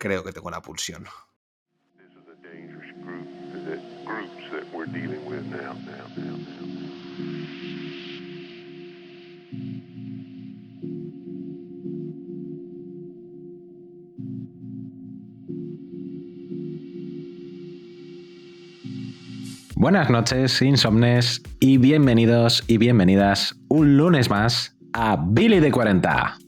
Creo que tengo la pulsión. Buenas noches, insomnes, y bienvenidos y bienvenidas un lunes más a Billy de 40.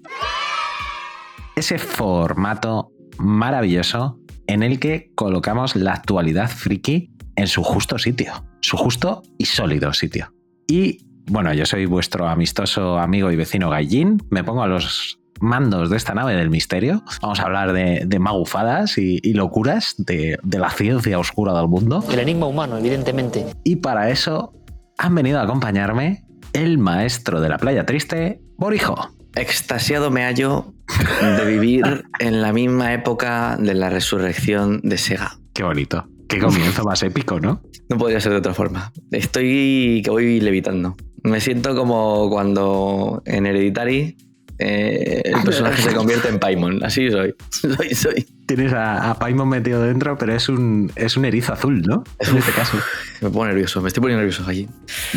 Ese formato maravilloso en el que colocamos la actualidad friki en su justo sitio, su justo y sólido sitio. Y bueno, yo soy vuestro amistoso amigo y vecino Gallín, me pongo a los mandos de esta nave del misterio. Vamos a hablar de, de magufadas y, y locuras de, de la ciencia oscura del mundo. El enigma humano, evidentemente. Y para eso han venido a acompañarme el maestro de la playa triste, Borijo. Extasiado me hallo de vivir en la misma época de la resurrección de Sega. Qué bonito. Qué comienzo más épico, ¿no? No podría ser de otra forma. Estoy que voy levitando. Me siento como cuando en Hereditary eh, el personaje se convierte en Paimon. Así soy. Soy, soy. Tienes a, a Paimon metido dentro, pero es un, es un erizo azul, ¿no? En este caso. Me pongo nervioso. Me estoy poniendo nervioso allí.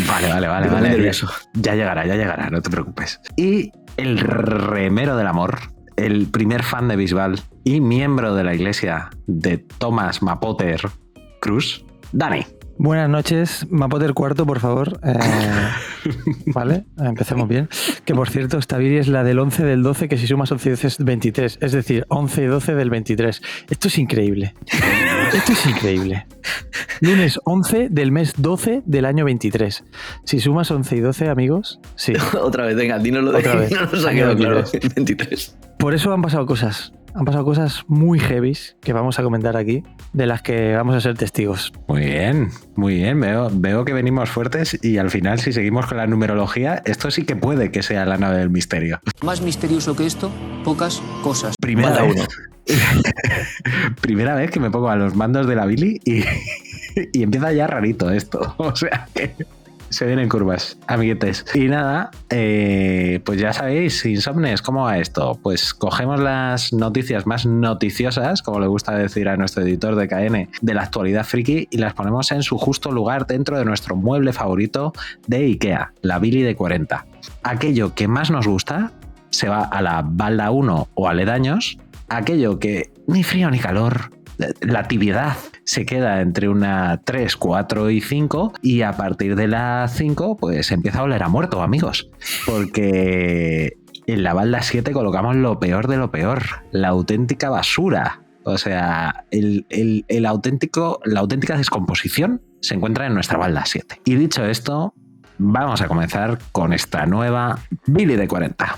Vale, vale, vale. Me vale. nervioso. Ya llegará, ya llegará, no te preocupes. Y el remero del amor, el primer fan de Bisbal y miembro de la iglesia de Thomas Mapoter Cruz, Dani. Buenas noches, Mapoter cuarto, por favor. Eh, vale, empecemos bien. Que por cierto, esta Viri es la del 11 del 12, que si sumas 11 y 12 es 23. Es decir, 11 y 12 del 23. Esto es increíble. Esto es increíble. Lunes 11 del mes 12 del año 23. Si sumas 11 y 12, amigos, sí. Otra vez, venga, dínoslo de Otra vez. no nos ha quedado claro. 23. 23. Por eso han pasado cosas. Han pasado cosas muy heavies que vamos a comentar aquí, de las que vamos a ser testigos. Muy bien, muy bien. Veo, veo que venimos fuertes y al final, si seguimos con la numerología, esto sí que puede que sea la nave del misterio. Más misterioso que esto, pocas cosas. Primera vez, uno. primera vez que me pongo a los mandos de la Billy y, y empieza ya rarito esto. O sea, que se vienen curvas, amiguetes. Y nada, eh, pues ya sabéis, insomnes, ¿cómo va esto? Pues cogemos las noticias más noticiosas, como le gusta decir a nuestro editor de KN, de la actualidad friki y las ponemos en su justo lugar dentro de nuestro mueble favorito de IKEA, la Billy de 40. Aquello que más nos gusta se va a la balda 1 o aledaños, aquello que ni frío ni calor, la tibiedad se queda entre una 3, 4 y 5 y a partir de la 5 pues empieza a oler a muerto amigos porque en la balda 7 colocamos lo peor de lo peor, la auténtica basura. O sea, el, el- auténtico, la auténtica descomposición se encuentra en nuestra balda 7. Y dicho esto, vamos a comenzar con esta nueva Billy de 40.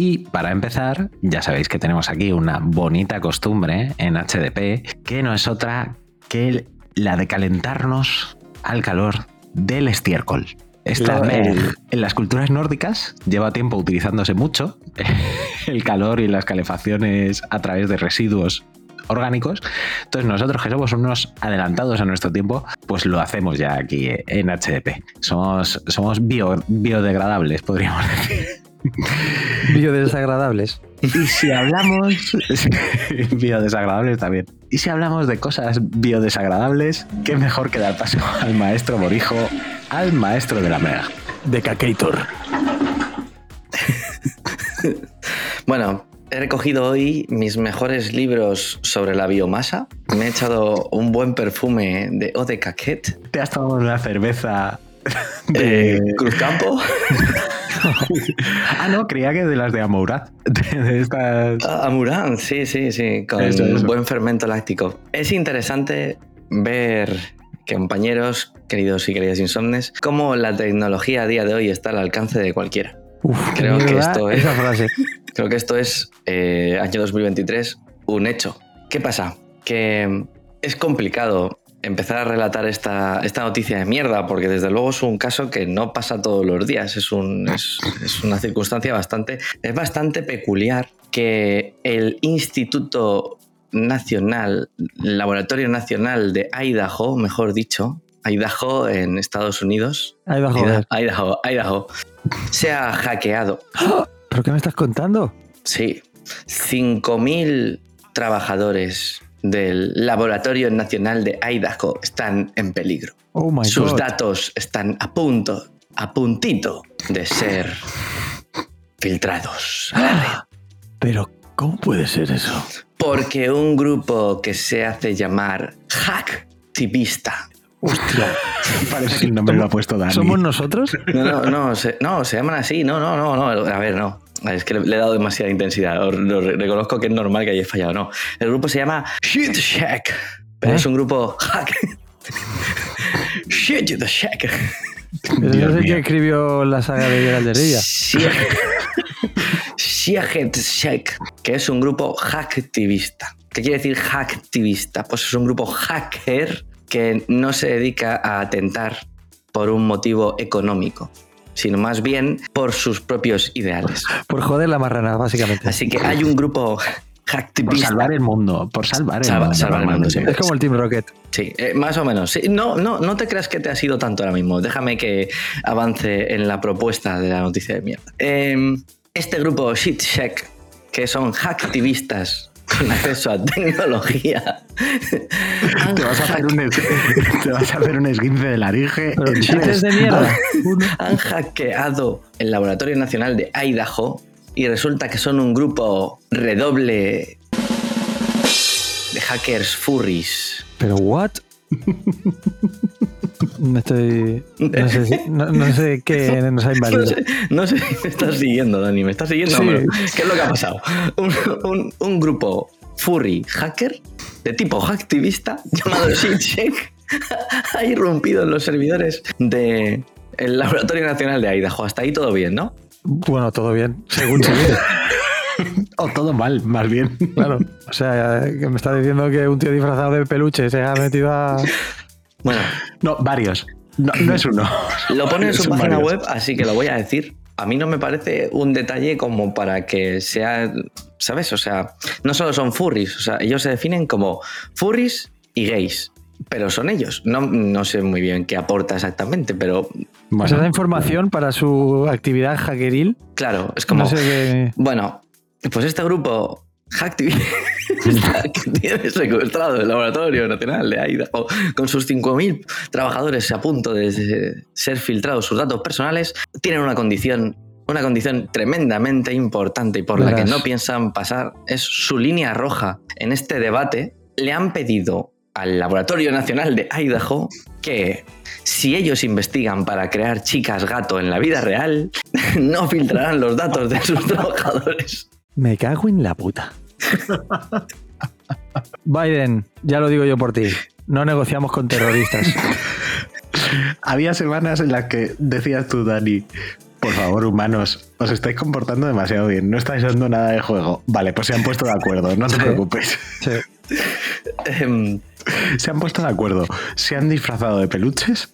Y para empezar, ya sabéis que tenemos aquí una bonita costumbre en HDP, que no es otra que la de calentarnos al calor del estiércol. Esta, el- en las culturas nórdicas lleva tiempo utilizándose mucho el calor y las calefacciones a través de residuos orgánicos. Entonces nosotros que somos unos adelantados a nuestro tiempo, pues lo hacemos ya aquí en HDP. Somos, somos bio- biodegradables, podríamos decir. Biodesagradables. Y si hablamos. biodesagradables también. Y si hablamos de cosas biodesagradables, qué mejor que dar paso al maestro Borijo, al maestro de la mega. Decacator. Bueno, he recogido hoy mis mejores libros sobre la biomasa. Me he echado un buen perfume de Eau de Caquet, Te has tomado una cerveza. de Cruzcampo. ah, no, creía que de las de Amourat. De, estas. Ah, Amurán, sí, sí, sí, con Eso, eso. buen fermento láctico. Es interesante ver, compañeros, queridos y queridas insomnes, cómo la tecnología a día de hoy está al alcance de cualquiera. Uf, Creo que esto es- Esa frase. Creo que esto es, eh, año 2023, un hecho. ¿Qué pasa? Que es complicado empezar a relatar esta, esta noticia de mierda, porque desde luego es un caso que no pasa todos los días, es, un- es- es una circunstancia bastante, es bastante peculiar que el Instituto Nacional, Laboratorio Nacional de Idaho, mejor dicho, Idaho en Estados Unidos, va, joder. Idaho, Idaho, sea hackeado. ¿Pero qué me estás contando? Sí, 5.000 trabajadores del Laboratorio Nacional de Idaho están en peligro. Oh my Sus god. datos están a punto, a puntito de ser filtrados a la red. Pero, ¿cómo puede ser eso? Porque un grupo que se hace llamar Hacktivista. Hostia. Parece que el nombre lo ha puesto Dani. ¿Somos nosotros? No, no, no, se, no, se llaman así. No, no, no, no. A ver, no. Es que le, he dado demasiada intensidad. Lo reconozco que es normal que haya fallado. No. El grupo se llama Shit Shack. Pero ¿Eh? es un grupo hack. Shit the Shack. Sé mío. quién escribió la saga de Geralt de Rivia. Shit Shack, que es un grupo hacktivista. ¿Qué quiere decir hacktivista? Pues es un grupo hacker que no se dedica a atentar por un motivo económico, sino más bien por sus propios ideales. Por joder la marrana, básicamente. Así que hay un grupo Por hacktivista. salvar el mundo. Por salvar el Salva- mundo. salvar el mundo, normalmente. Es como el Team Rocket. Sí, eh, más o menos. Sí, no, no, no te creas que te ha sido tanto ahora mismo. Déjame que avance en la propuesta de la noticia de mierda. Eh, este grupo ShitShack, que son hacktivistas con acceso a tecnología, Te vas, a hacer un, es- te vas a hacer un esguince de laringe. Chistes de mierda. han hackeado el Laboratorio Nacional de Idaho y resulta que son un grupo redoble de hackers furries. Pero, ¿what? No estoy. No sé, no, no qué nos ha No invadido. sé, no sé si me estás siguiendo, Dani. ¿Me estás siguiendo? Sí. Pero, ¿Qué es lo que ha pasado? Un, un- un grupo furry hacker de tipo hacktivista llamado ShitShack ha irrumpido en los servidores del Laboratorio Nacional de Idaho. Hasta ahí todo bien, ¿no? Bueno, todo bien, según se ve. O todo mal, más bien. Claro. O sea, que me está diciendo que un tío disfrazado de peluche se ha metido a. Bueno, No, varios. No, no es uno. Lo pone en su página varios. web, así que lo voy a decir. A mí no me parece un detalle como para que sea, ¿sabes? O sea, no solo son furries, o sea, ellos se definen como furries y gays, pero son ellos. No, no sé muy bien qué aporta exactamente, pero O Bueno, sea, da información para su actividad hackeril. claro, es como... No sé qué. Bueno, pues este grupo hacktivista que tiene secuestrado el Laboratorio Nacional de Idaho con sus 5.000 trabajadores a punto de ser filtrados sus datos personales, tienen una condición, una condición tremendamente importante y por la que no piensan pasar. Es su línea roja. En este debate le han pedido al Laboratorio Nacional de Idaho que si ellos investigan para crear chicas gato en la vida real, no filtrarán los datos de sus trabajadores. Me cago en la puta. Biden, ya lo digo yo por ti. No negociamos con terroristas. había semanas en las que decías tú, Dani, por favor, humanos, os estáis comportando demasiado bien, no estáis dando nada de juego. Vale, pues se han puesto de acuerdo, no te Sí. preocupes. Sí. Em, Se han puesto de acuerdo, se han disfrazado de peluches,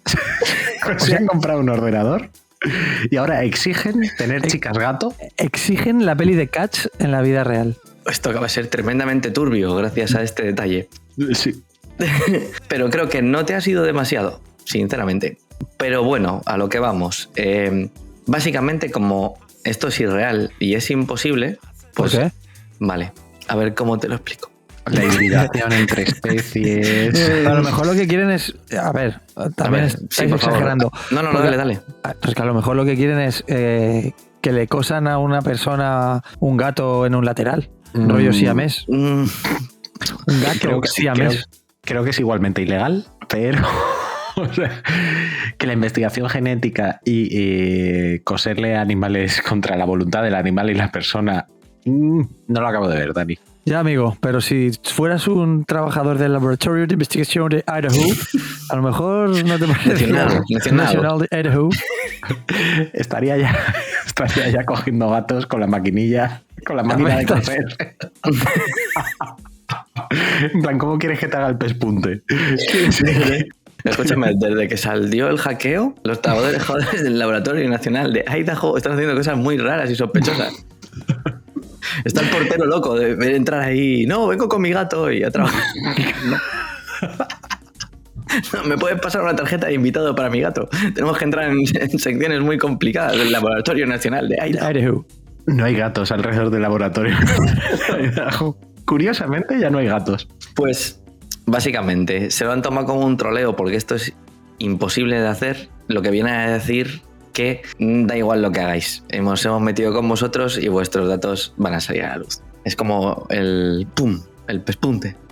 se han comprado un ordenador y ahora exigen tener chicas gato. Exigen la peli de Catch en la vida real. esto acaba de ser tremendamente turbio gracias a este detalle. Sí. Pero creo que no te ha sido demasiado, sinceramente. Pero bueno, a lo que vamos. Eh, básicamente, como esto es irreal y es imposible, ¿Por pues qué? vale. A ver cómo te lo explico. La hibridación entre especies. A lo mejor lo que quieren es. A ver, también ver, sí, exagerando. No, no, no, dale, dale. Pues que a lo mejor lo que quieren es eh, que le cosan a una persona un gato en un lateral. Mm. Rollo siamés. Mm, Un gato Creo que, siamés. creo que es igualmente ilegal, pero o sea, que la investigación genética y eh, coserle animales contra la voluntad del animal y la persona mm, no lo acabo de ver, Dani. Ya, amigo, pero si fueras un trabajador del Laboratorio de Investigación de Idaho, a lo mejor no te parece. Nacional de Idaho. Estaría ya, estaría ya cogiendo gatos con la maquinilla, con la máquina de coser. En plan, ¿cómo quieres que te haga el pespunte? Escúchame, desde que salió el hackeo, los trabajadores del Laboratorio Nacional de Idaho están haciendo cosas muy raras y sospechosas. Está el portero loco de ver entrar ahí. No, vengo con mi gato y a trabajar. No. ¿Me puedes pasar una tarjeta de invitado para mi gato? Tenemos que entrar en, en secciones muy complicadas del Laboratorio Nacional de. Idaho. No hay gatos alrededor del laboratorio. Curiosamente ya no hay gatos. Pues básicamente se lo han tomado como un troleo porque esto es imposible de hacer, lo que viene a decir que da igual lo que hagáis. Hemos, hemos metido con vosotros y vuestros datos van a salir a la luz. Es como el pum, el pespunte.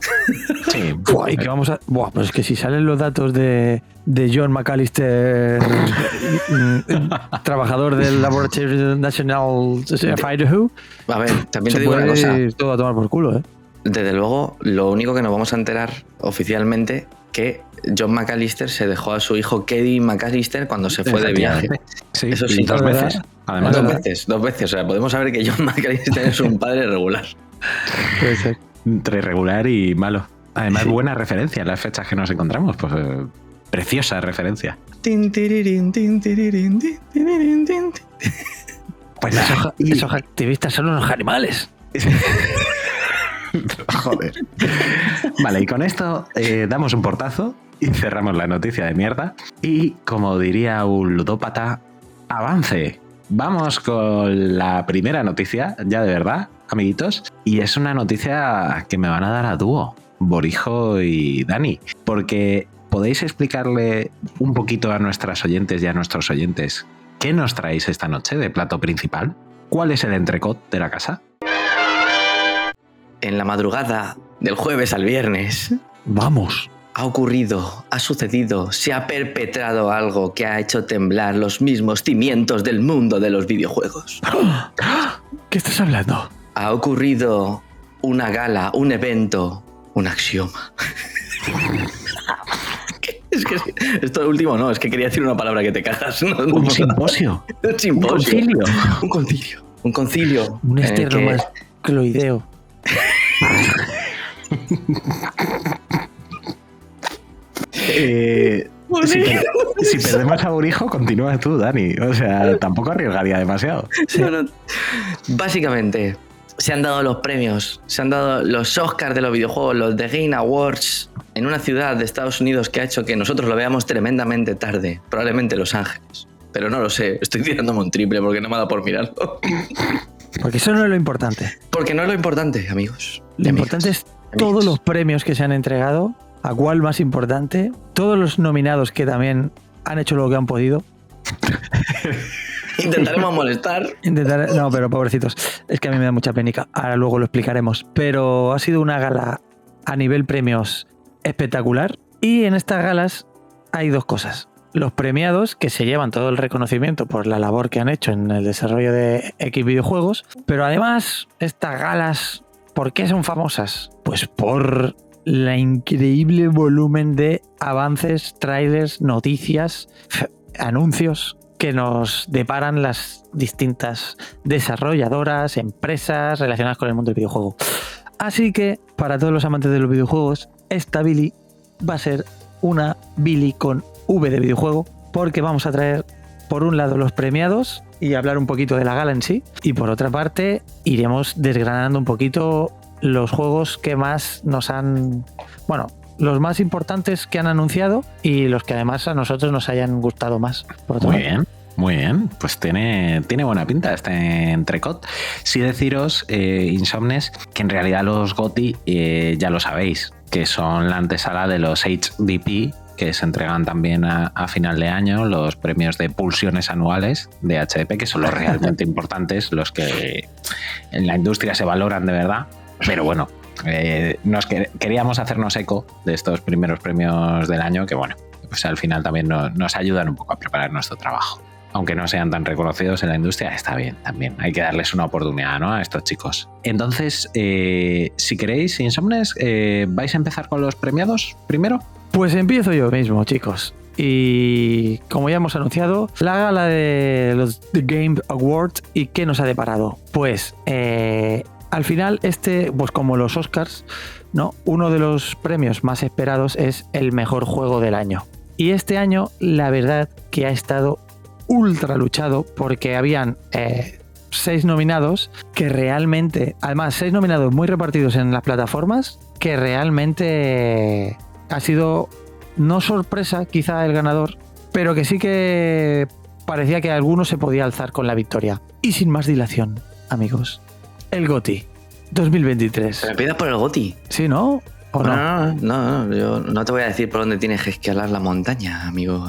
Sí. Buah, y que vamos a. Buah, pues es que si salen los datos de, de John McAllister, mm, trabajador del Laboratorio National of Idaho, A ver, también se te digo una cosa. todo a tomar por culo, ¿eh? Desde luego, lo único que nos vamos a enterar oficialmente que John McAllister se dejó a su hijo Kevin McAllister cuando se fue de viaje. Sí, Eso sí, dos verdad. veces. Además, dos veces, dos veces. O sea, podemos saber que John McAllister es un padre regular. Puede ser. entre regular y malo. Además, buena referencia las fechas que nos encontramos. Pues eh, preciosa referencia. Pues Esos, nada, y- esos activistas son unos animales. Joder. Vale, y con esto eh, damos un portazo y cerramos la noticia de mierda. Y como diría un ludópata, avance. Vamos con la primera noticia, ya de verdad, amiguitos. Y es una noticia que me van a dar a dúo, Borijo y Dani. Porque podéis explicarle un poquito a nuestras oyentes y a nuestros oyentes qué nos traéis esta noche de plato principal. ¿Cuál es el entrecot de la casa? En la madrugada del jueves al viernes Vamos. Ha ocurrido, ha sucedido, se ha perpetrado algo que ha hecho temblar los mismos cimientos del mundo de los videojuegos. ¿Qué estás hablando? Ha ocurrido una gala, un evento, un axioma. Es que esto último no, es que quería decir una palabra que te cagas. No, no, Un simposio. Un simposio. concilio. Un concilio. Un concilio. Un en el externo que- más cloideo. Eh, si, per- si perdemos a Borijo, continúa tú, Dani. O sea, tampoco arriesgaría demasiado. No, no. Básicamente, se han dado los premios, se han dado los Oscars de los videojuegos, los The Game Awards, en una ciudad de Estados Unidos que ha hecho que nosotros lo veamos tremendamente tarde, probablemente Los Ángeles. Pero no lo sé, estoy tirándome un triple porque no me ha dado por mirarlo. Porque eso no es lo importante. Porque no es lo importante, amigos. Lo importante es todos los premios que se han entregado, a cuál más importante, todos los nominados que también han hecho lo que han podido. Intentaremos molestar. Intentar, no, pero pobrecitos, es que a mí me da mucha penica. Ahora luego lo explicaremos. Pero ha sido una gala a nivel premios espectacular. Y en estas galas hay dos cosas. Los premiados, que se llevan todo el reconocimiento por la labor que han hecho en el desarrollo de X videojuegos. Pero además, estas galas, ¿por qué son famosas? Pues por la increíble volumen de avances, trailers, noticias, anuncios que nos deparan las distintas desarrolladoras, empresas relacionadas con el mundo del videojuego. Así que, para todos los amantes de los videojuegos, esta Billy va a ser una Billy con V de videojuego, porque vamos a traer, por un lado, los premiados y hablar un poquito de la gala en sí, y por otra parte, iremos desgranando un poquito los juegos que más nos han. Bueno, los más importantes que han anunciado y los que además a nosotros nos hayan gustado más. Por otro Muy lado. bien, Muy bien, pues tiene, tiene buena pinta este entrecot. Sí deciros, eh, Insomnes, que en realidad los GOTI eh, ya lo sabéis, que son la antesala de los HDP, que se entregan también a, a final de año, los premios de pulsiones anuales de HDP, que son los realmente importantes, los que en la industria se valoran de verdad. Pero bueno, eh, nos que- queríamos hacernos eco de estos primeros premios del año, que bueno, pues al final también no- nos ayudan un poco a preparar nuestro trabajo. Aunque no sean tan reconocidos en la industria, está bien también. Hay que darles una oportunidad ¿no? a estos chicos. Entonces, eh, si queréis, Insomnes, eh, ¿vais a empezar con los premiados primero? Pues empiezo yo mismo, chicos. Y como ya hemos anunciado, la gala de los The Game Awards y qué nos ha deparado. Pues al final, este, pues como los Oscars, ¿no? Uno de los premios más esperados es el mejor juego del año. Y este año, la verdad que ha estado ultra luchado porque habían eh, seis nominados que realmente, además, seis nominados muy repartidos en las plataformas, que realmente ha sido no sorpresa quizá el ganador, pero que sí que parecía que alguno se podía alzar con la victoria. Y sin más dilación, amigos, el GOTI 2023. Me pidas por el Goti. ¿Sí, no? ¿O no? No, no, no, yo no te voy a decir por dónde tienes que escalar la montaña, amigo.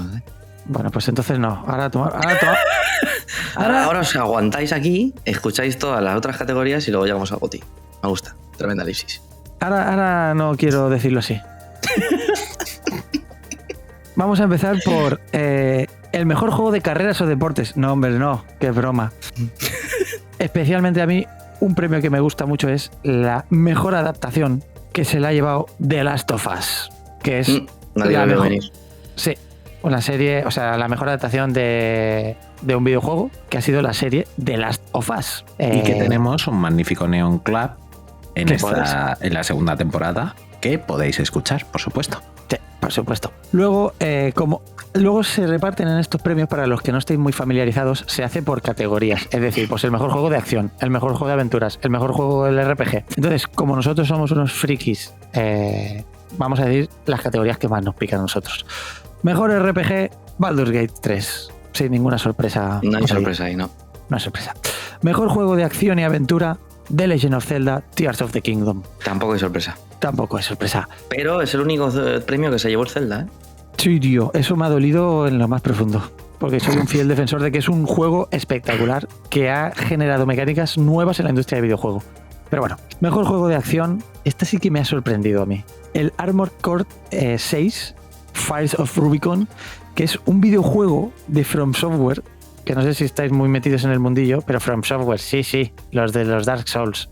Bueno, pues entonces no. Ahora toma, ahora toma- Ahora, ahora os aguantáis aquí, escucháis todas las otras categorías y luego llegamos al Goti. Me gusta. Tremenda elipsis. ahora, ahora no quiero decirlo así. Vamos a empezar por eh, el mejor juego de carreras o deportes. No, hombre, no, qué broma. Especialmente a mí, un premio que me gusta mucho es la mejor adaptación que se le ha llevado The Last of Us, que es Mm, Nadie la mejor- venir. Sí, una serie, o sea, la mejor adaptación de, de un videojuego que ha sido la serie The Last of Us. Y que Eh, tenemos un magnífico Neon Club en, esta, en la segunda temporada que podéis escuchar, por supuesto. Sí, por supuesto. Luego, eh, como luego se reparten en estos premios para los que no estéis muy familiarizados, se hace por categorías. Es decir, pues el mejor juego de acción, el mejor juego de aventuras, el mejor juego del RPG. Entonces, como nosotros somos unos frikis, eh, vamos a decir las categorías que más nos pican a nosotros. Mejor RPG, Baldur's Gate 3. Sin ninguna sorpresa. No hay ahí, sorpresa ahí, ¿no? No hay sorpresa. Mejor juego de acción y aventura, The Legend of Zelda, Tears of the Kingdom. Tampoco hay sorpresa. Tampoco es sorpresa. Pero es el único eh, premio que se llevó el Zelda, ¿eh? Sí, tío, eso me ha dolido en lo más profundo. Porque soy un fiel defensor de que es un juego espectacular que ha generado mecánicas nuevas en la industria de videojuego. Pero bueno, mejor juego de acción. Este sí que me ha sorprendido a mí. El Armored Core eh, 6, Fires of Rubicon, que es un videojuego de From Software, que no sé si estáis muy metidos en el mundillo, pero From Software, sí, sí, los de los Dark Souls.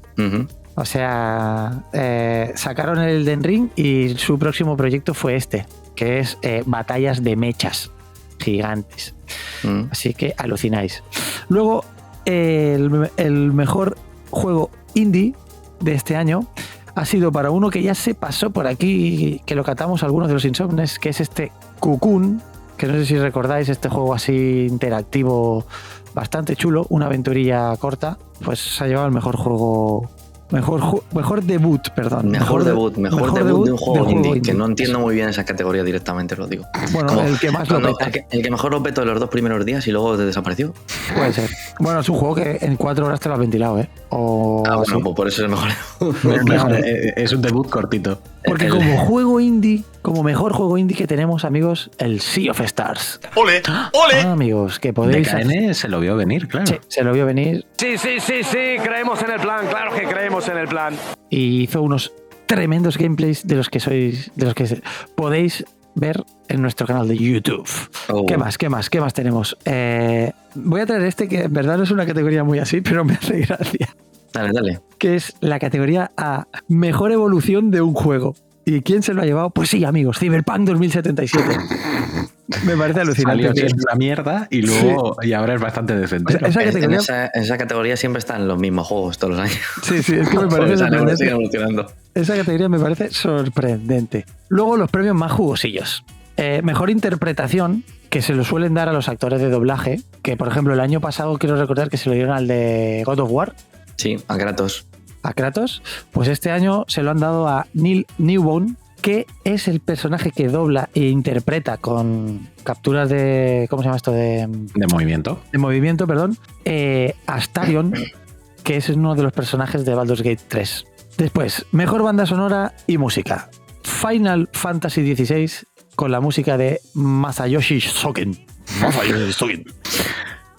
O sea, eh, sacaron el Den Ring y su próximo proyecto fue este, que es eh, batallas de mechas gigantes. Mm. Así que alucináis. Luego, eh, el, el mejor juego indie de este año ha sido para uno que ya se pasó por aquí, que lo catamos algunos de los insomnes, que es este Cocoon, que no sé si recordáis este juego así interactivo bastante chulo, una aventurilla corta, pues se ha llevado el mejor juego. Mejor, ju- mejor debut, perdón. Mejor, de- debut, mejor, debut, de un juego, indie, que no entiendo muy bien esa categoría directamente, lo digo. Bueno, Como el que más lo cuando- peta. el, que, el que mejor lo petó los dos primeros días y luego desapareció. Puede ser. Bueno, es un juego que en cuatro horas te lo has ventilado, ¿eh? O Ah, bueno, pues por eso es el mejor. Mejor. Eh, es un debut cortito. Porque el- como juego indie, como mejor juego indie que tenemos, amigos, el Sea of Stars. ¡Ole! ¡Ole! Ah, amigos, que podéis... DKN se lo vio venir, claro. Sí, se lo vio venir Sí, sí, sí, sí, creemos en el plan, claro que creemos en el plan. y hizo unos tremendos gameplays de los que sois, de los que podéis ver en nuestro canal de YouTube. Oh. ¿Qué más? ¿Qué más? ¿Qué más tenemos? Eh, voy a traer este que en verdad no es una categoría muy así, pero me hace gracia. Dale, dale. que es la categoría a mejor evolución de un juego. ¿Y quién se lo ha llevado? Pues sí, amigos, Cyberpunk 2077. Me parece alucinante. Salió siendo una mierda y luego y ahora es bastante decente. O sea, esa En, en categoría, esa, en esa categoría siempre están los mismos juegos todos los años. sí, sí, es que me parece sorprendente. Esa categoría me parece sorprendente. Luego los premios más jugosillos. Eh, mejor interpretación, que se lo suelen dar a los actores de doblaje, que por ejemplo el año pasado quiero recordar que se lo dieron al de God of War, Sí, a Kratos. a Kratos, pues este año se lo han dado a Neil Newbone, que es el personaje que dobla e interpreta con capturas de. ¿Cómo se llama esto? De, De movimiento. de movimiento, perdón. eh, Astarion, que es uno de los personajes de Baldur's Gate 3. Después, mejor banda sonora y música. Final Fantasy XVI con la música de Masayoshi Soken. Masayoshi Soken.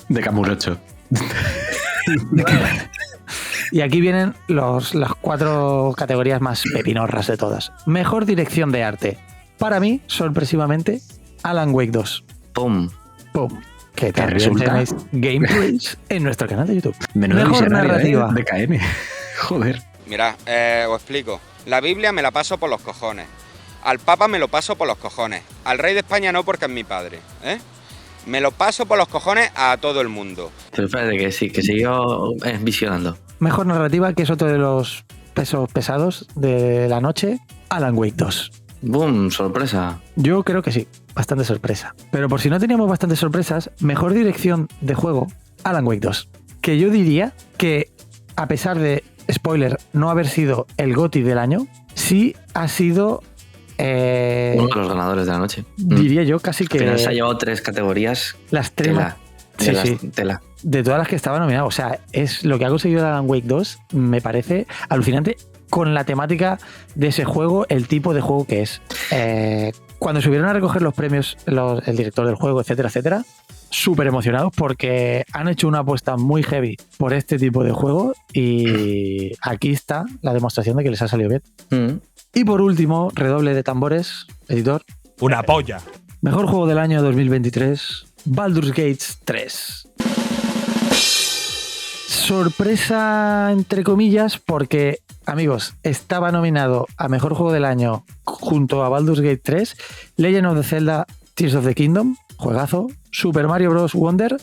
De Kamurocho. Y aquí vienen los, las cuatro categorías más pepinorras de todas. Mejor dirección de arte. Para mí, sorpresivamente, Alan Wake 2. ¡Pum! ¡Pum! Que también resulta? tenéis gameplays en nuestro canal de YouTube. Menudo Mejor visionario, narrativa. ¿eh? De KN. Joder. Mirad, eh, os explico. La Biblia me la paso por los cojones. Al Papa me lo paso por los cojones. Al Rey de España no porque es mi padre. ¿eh? Me lo paso por los cojones a todo el mundo. Pero espérate, que sí, que siguió eh, visionando. Mejor narrativa, que es otro de los pesos pesados de la noche, Alan Wake 2. ¡Boom! Sorpresa. Yo creo que sí, bastante sorpresa. Pero por si no teníamos bastantes sorpresas, mejor dirección de juego, Alan Wake 2. Que yo diría que, a pesar de, spoiler, no haber sido el GOTI del año, sí ha sido, eh, Uno de los ganadores de la noche. Diría yo, casi Al final se ha que llevado tres categorías. las tres Tela. Sí, sí. tela. De todas las que estaba nominado. O sea, es lo que ha conseguido Alan Wake 2 me parece alucinante con la temática de ese juego, el tipo de juego que es. Eh, cuando subieron a recoger los premios los- el director del juego, etcétera, etcétera, súper emocionados porque han hecho una apuesta muy heavy por este tipo de juego y aquí está la demostración de que les ha salido bien. Mm. Y por último, redoble de tambores, editor, Una polla. Mejor juego del año 2023, Baldur's Gate 3. Sorpresa entre comillas porque, amigos, estaba nominado a Mejor Juego del Año junto a Baldur's Gate 3, Legend of the Zelda Tears of the Kingdom, juegazo, Super Mario Bros. Wonder,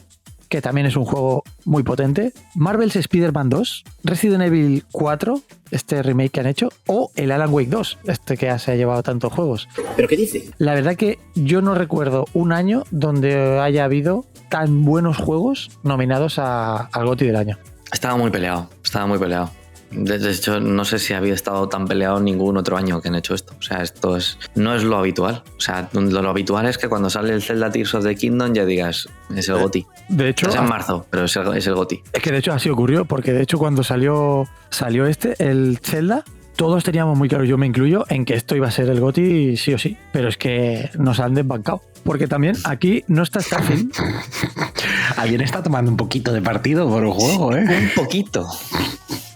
que también es un juego muy potente, Marvel's Spider-Man 2, Resident Evil 4, este remake que han hecho, o el Alan Wake 2, este que se ha llevado tantos juegos. ¿Pero qué dice? La verdad que yo no recuerdo un año donde haya habido tan buenos juegos nominados a- al GOTY del año. Estaba muy peleado, estaba muy peleado. De de hecho, no sé si había estado tan peleado ningún otro año que han hecho esto. O sea, esto es, no es lo habitual. O sea, lo, lo habitual es que cuando sale el Zelda Tears of the Kingdom ya digas, es el GOTI. De hecho, Es en marzo, pero es el, es el GOTI. es que de hecho así ocurrió, porque de hecho cuando salió, salió este, el Zelda, todos teníamos muy claro, yo me incluyo, en que esto iba a ser el GOTY sí o sí. Pero es que nos han desbancado. Porque también aquí no está Starfield. Alguien está tomando un poquito de partido por el juego, ¿eh? Un poquito.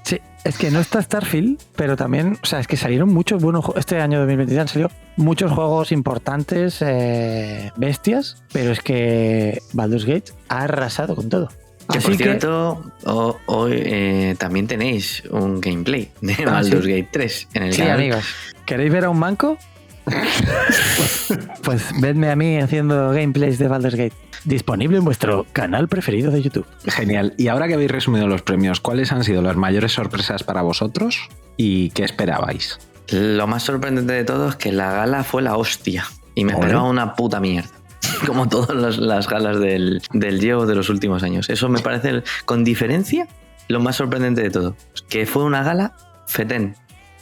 Sí, es que no está Starfield, pero también, o sea, es que salieron muchos buenos juegos. Este año 2023 han salido muchos juegos importantes, eh, bestias, pero es que Baldur's Gate ha arrasado con todo. Que Así por que, cierto, ho- hoy eh, también tenéis un gameplay de Ah, Baldur's sí. Gate 3 en el sí, canal. amigos, ¿queréis ver a un manco? pues vedme a mí haciendo gameplays de Baldur's Gate. Disponible en vuestro canal preferido de YouTube. Genial. Y ahora que habéis resumido los premios, ¿cuáles han sido las mayores sorpresas para vosotros y qué esperabais? Lo más sorprendente de todo es que la gala fue la hostia. Y me Ole. esperaba una puta mierda. Como todas las, las galas del, del Diego de los últimos años. Eso me parece, el- con diferencia, lo más sorprendente de todo. Que fue una gala fetén.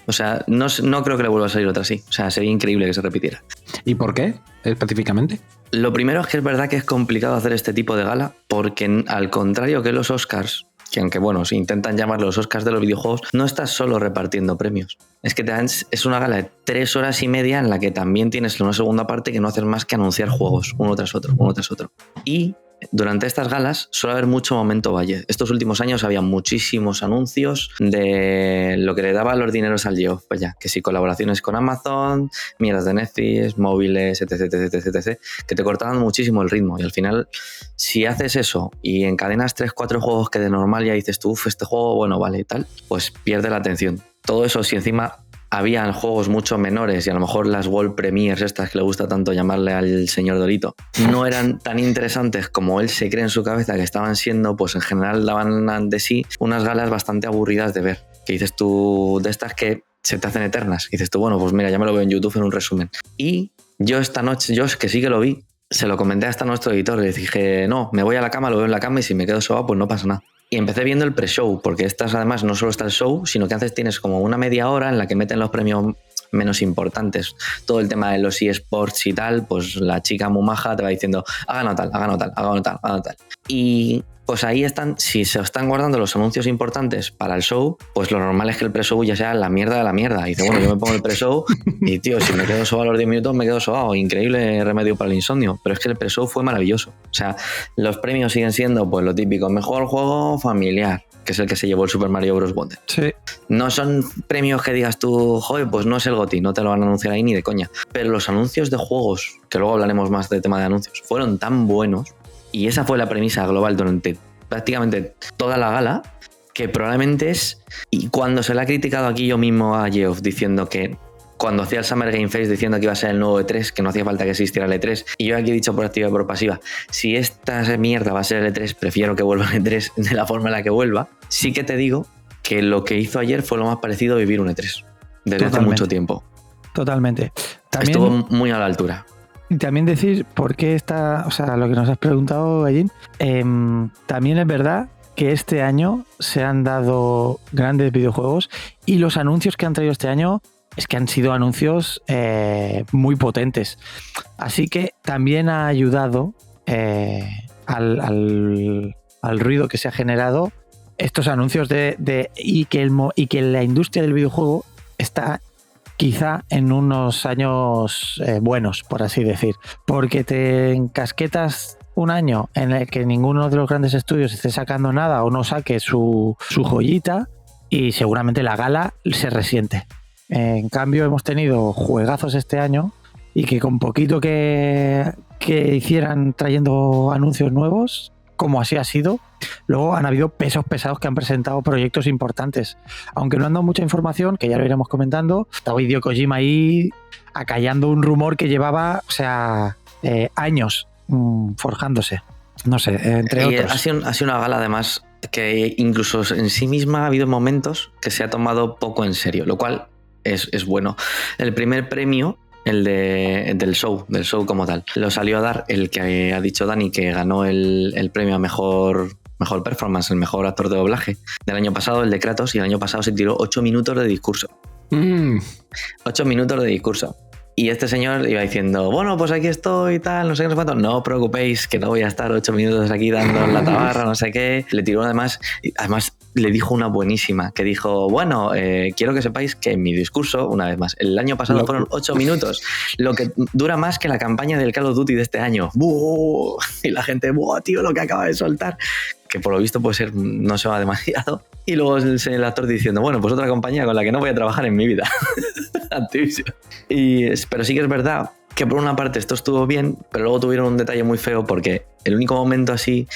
O sea, no, no creo que le vuelva a salir otra así. O sea, sería increíble que se repitiera. ¿Y por qué específicamente? Lo primero es que es verdad que es complicado hacer este tipo de gala porque al contrario que los Oscars, que aunque bueno, se intentan llamar los Oscars de los videojuegos, no estás solo repartiendo premios. Es que te dan- es una gala de tres horas y media en la que también tienes una segunda parte que no haces más que anunciar juegos uno tras otro, uno tras otro. Y durante estas galas suele haber mucho momento valle. Estos últimos años había muchísimos anuncios de lo que le daba los dineros al Geoff, pues ya, que si colaboraciones con Amazon, mierdas de Netflix, móviles, etc, etc, etc, etc, que te cortaban muchísimo el ritmo. Y al final, si haces eso y encadenas 3, 4 juegos que de normal ya dices tú, uff, este juego, bueno, vale y tal, pues pierde la atención. Todo eso, si encima habían juegos mucho menores y a lo mejor las World Premiers, estas que le gusta tanto llamarle al señor Dorito, no eran tan interesantes como él se cree en su cabeza que estaban siendo, pues en general daban de sí unas galas bastante aburridas de ver. Que dices tú, de estas que se te hacen eternas. Y dices tú, bueno, pues mira, ya me lo veo en YouTube en un resumen. Y yo esta noche, yo es que sí que lo vi, se lo comenté hasta a nuestro editor, le dije, no, me voy a la cama, lo veo en la cama y si me quedo soba, pues no pasa nada. Y empecé viendo el pre-show, porque estas además no solo está el show, sino que antes tienes como una media hora en la que meten los premios menos importantes. Todo el tema de los eSports y tal, pues la chica mumaja te va diciendo, ha ganado tal, ha ganado tal, ha ganado tal, ha ganado tal. Y pues ahí están, si se están guardando los anuncios importantes para el show, pues lo normal es que el pre-show ya sea la mierda de la mierda. Y dice, bueno, yo me pongo el pre-show y tío, si me quedo sobado a los 10 minutos, me quedo sobado. Increíble remedio para el insomnio. Pero es que el pre-show fue maravilloso. O sea, los premios siguen siendo pues lo típico, mejor juego familiar, que es el que se llevó el Super Mario Bros. Wonder. Sí. No son premios que digas tú, joder, pues no es el GOTI, no te lo van a anunciar ahí ni de coña. Pero los anuncios de juegos, que luego hablaremos más del tema de anuncios, fueron tan buenos y esa fue la premisa global durante prácticamente toda la gala, que probablemente es, y cuando se le ha criticado aquí yo mismo a Geoff diciendo que cuando hacía el Summer Game Face diciendo que iba a ser el nuevo E3, que no hacía falta que existiera el E3, y yo aquí he dicho por activa y por pasiva, si esta mierda va a ser el E3, prefiero que vuelva el E3 de la forma en la que vuelva, sí que te digo que lo que hizo ayer fue lo más parecido a vivir un E3, desde hace mucho tiempo. Totalmente. También, Estuvo muy a la altura. Y también decir por qué está, o sea, lo que nos has preguntado, Gallín, em, también es verdad que este año se han dado grandes videojuegos y los anuncios que han traído este año es que han sido anuncios eh, muy potentes. Así que también ha ayudado eh, al, al- ruido que se ha generado estos anuncios de, de- y, que el, y que la industria del videojuego está quizá en unos años eh, buenos, por así decir. Porque te encasquetas un año en el que ninguno de los grandes estudios esté sacando nada o no saque su, su joyita y seguramente la gala se resiente. En cambio, hemos tenido juegazos este año y que con poquito que, que hicieran trayendo anuncios nuevos, como así ha sido, luego han habido pesos pesados que han presentado proyectos importantes. Aunque no han dado mucha información, que ya lo iremos comentando, estaba Hideo Kojima ahí acallando un rumor que llevaba, o sea, eh, años mm, forjándose. No sé, entre Y otros. ha sido, ha sido una gala además que incluso en sí misma ha habido momentos que se ha tomado poco en serio, lo cual es, es bueno. El primer premio, el de, del show, del show como tal, lo salió a dar el que ha dicho Dani que ganó el, el premio a mejor, mejor performance, el mejor actor de doblaje del año pasado, el de Kratos, y el año pasado se tiró 8 minutos de discurso. Mm, 8 minutos de discurso. Y este señor iba diciendo, bueno, pues aquí estoy y tal, no sé qué, no sé cuánto. No os preocupéis, que no voy a estar ocho minutos aquí dando la tabarra, no sé qué. Le tiró además, además le dijo una buenísima, que dijo, bueno, eh, quiero que sepáis que en mi discurso, una vez más, el año pasado fueron ocho minutos, lo que dura más que la campaña del Call of Duty de este año. Y la gente, ¡buah, tío, lo que acaba de soltar! Que por lo visto puede ser, no se va demasiado. Y luego el, actor diciendo, bueno, pues otra compañía con la que no voy a trabajar en mi vida. Activision. Y, pero sí que es verdad que por una parte esto estuvo bien, pero luego tuvieron un detalle muy feo porque el único momento así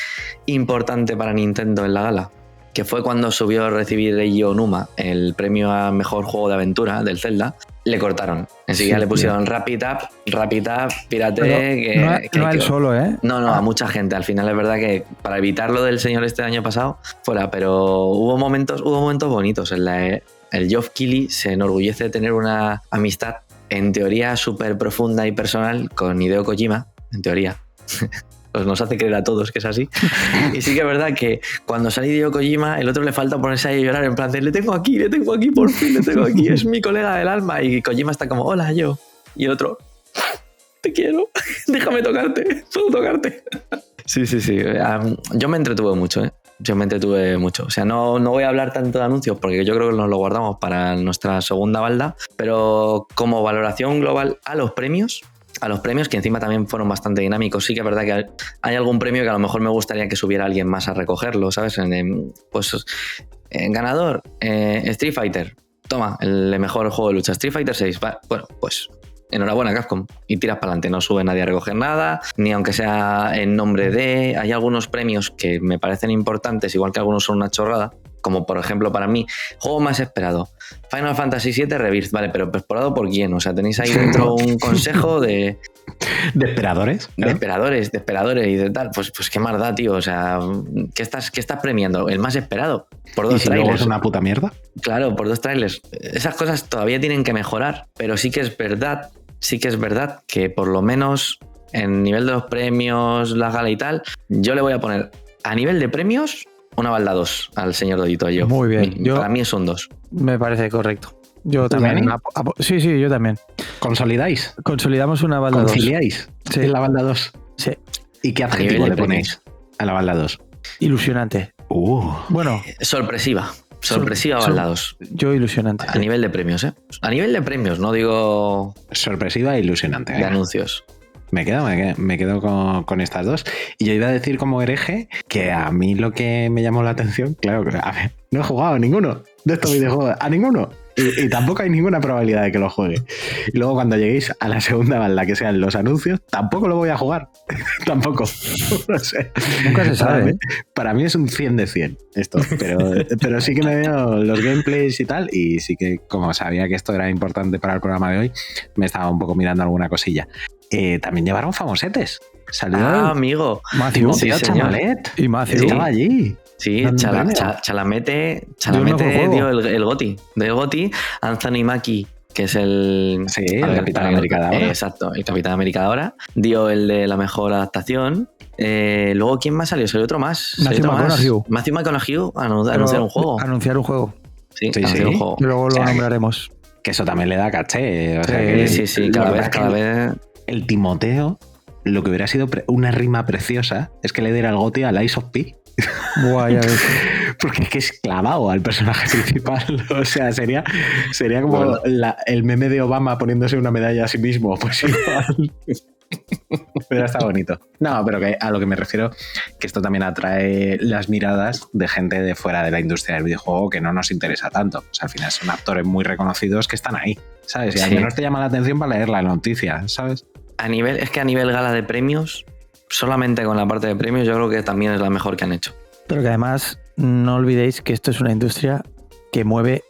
importante para Nintendo en la gala, que fue cuando subió a recibir Eiji Onuma el premio a mejor juego de aventura del Zelda, le cortaron. Enseguida Sí, le pusieron Rapid Up, Rapid Up, Pirate. Que- no, que no él solo, ¿eh? no, no, a mucha gente. Al final es verdad que para evitar lo del señor este año pasado, fuera, pero hubo momentos, hubo momentos bonitos. En la, el Geoff Keighley se enorgullece de tener una amistad en teoría súper profunda y personal con Hideo Kojima, en teoría. Pues nos hace creer a todos que es así. Y sí que es verdad que cuando sale Hideo Kojima, el otro le falta ponerse ahí a llorar en plan de le tengo aquí, le tengo aquí, por fin le tengo aquí, es mi colega del alma. Y Kojima está como, hola, yo. Y el otro, te quiero, déjame tocarte, puedo tocarte. Sí, sí, sí. Am, yo me entretuve mucho, ¿eh? Yo me entretuve mucho. O sea, no, no voy a hablar tanto de anuncios porque yo creo que nos lo guardamos para nuestra segunda balda, pero como valoración global a los premios, a los premios que encima también fueron bastante dinámicos, sí que es verdad que hay- algún premio que a lo mejor me gustaría que subiera alguien más a recogerlo, ¿sabes? Pues ganador, eh, Street Fighter. Toma, el mejor juego de lucha, Street Fighter 6. Va, bueno, pues enhorabuena Capcom y tiras para adelante, no sube nadie a recoger nada, ni aunque sea en nombre de, hay algunos premios que me parecen importantes, igual que algunos son una chorrada, como por ejemplo para mí, juego más esperado, Final Fantasy VII Rebirth, vale, pero esperado por quién, o sea, tenéis ahí dentro un consejo de, ¿De esperadores? de esperadores, de esperadores y de tal, pues, pues qué más da, tío, o sea, ¿qué estás, qué estás premiando? El más esperado, por ¿Y dos si luego trailers. es una puta mierda? Claro, por dos trailers. Esas cosas todavía tienen que mejorar, pero sí que es verdad, sí que es verdad que por lo menos en nivel de los premios, la gala y tal, yo le voy a poner a nivel de premios una balda 2 al señor Dodito. Yo. Muy bien. Mi- Yo- Para mí es un 2. Me parece correcto. Yo ¿Tú, también. Sí, sí, yo también. ¿Consolidáis? Consolidamos una balda 2. ¿Conciliáis Sí. en la balda 2? Sí. ¿Y qué adjetivo nivel le ponéis a la balda 2? Ilusionante. Uh, Bueno, Sorpresiva. Sorpresiva Sor- baldados. yo ilusionante. A nivel de premios, ¿eh? A nivel de premios, no digo sorpresiva e ilusionante. de anuncios. Me quedo, me quedo, me quedo con, con estas dos. Y yo iba a decir como hereje que a mí lo que me llamó la atención, claro, que a ver, no he jugado a ninguno de estos videojuegos, a ninguno. Y, y tampoco hay ninguna probabilidad de que lo juegue. Y luego cuando lleguéis a la segunda balda, que sean los anuncios, tampoco lo voy a jugar. tampoco. No sé. Nunca se Para sabe. mí, para mí es un 100 de 100 esto, pero, pero sí que me veo los gameplays y tal, y sí que como sabía que esto era importante para el programa de hoy, me estaba un poco mirando alguna cosilla. Eh, también llevaron famosetes. Salió Ah, amigo. Matthew. Sí. Chalamet. Y Matthew. Estaba allí. Sí, Chala- no. Cha- Chalamete, Dio el Chalamete dio el, el Goti. Del Goti, Anthony Mackie, que es el, Sí, el Capitán América de ahora. Eh, exacto, el Capitán América de ahora. Dio el de la mejor adaptación. Eh, luego, ¿quién más salió? Salió otro más. Matthew Salió otro más. McConaughey. Matthew McConaughey anunciar un juego. Anunciar un juego. Sí, Sí, sí. un juego. Y luego O lo sea, nombraremos. Que eso también le da caché. O sea, Sí, que Sí, sí, cada vez, cada que vez. El Timoteo, lo que hubiera sido una rima preciosa es que le diera el goti al Ice of P. Ves. Porque es que es clavado al personaje principal. O sea, sería, sería como Bueno. la- el meme de Obama poniéndose una medalla a sí mismo. Pues igual. Pero está bonito. No, pero que a lo que me refiero, que esto también atrae las miradas de gente de fuera de la industria del videojuego que no nos interesa tanto. O sea, al final son actores muy reconocidos que están ahí, ¿sabes? Y al Sí. menos te llama la atención para leer la noticia, ¿sabes? A nivel, es que a nivel gala de premios, solamente con la parte de premios, yo creo que también es la mejor que han hecho. Pero que además no olvidéis que esto es una industria que mueve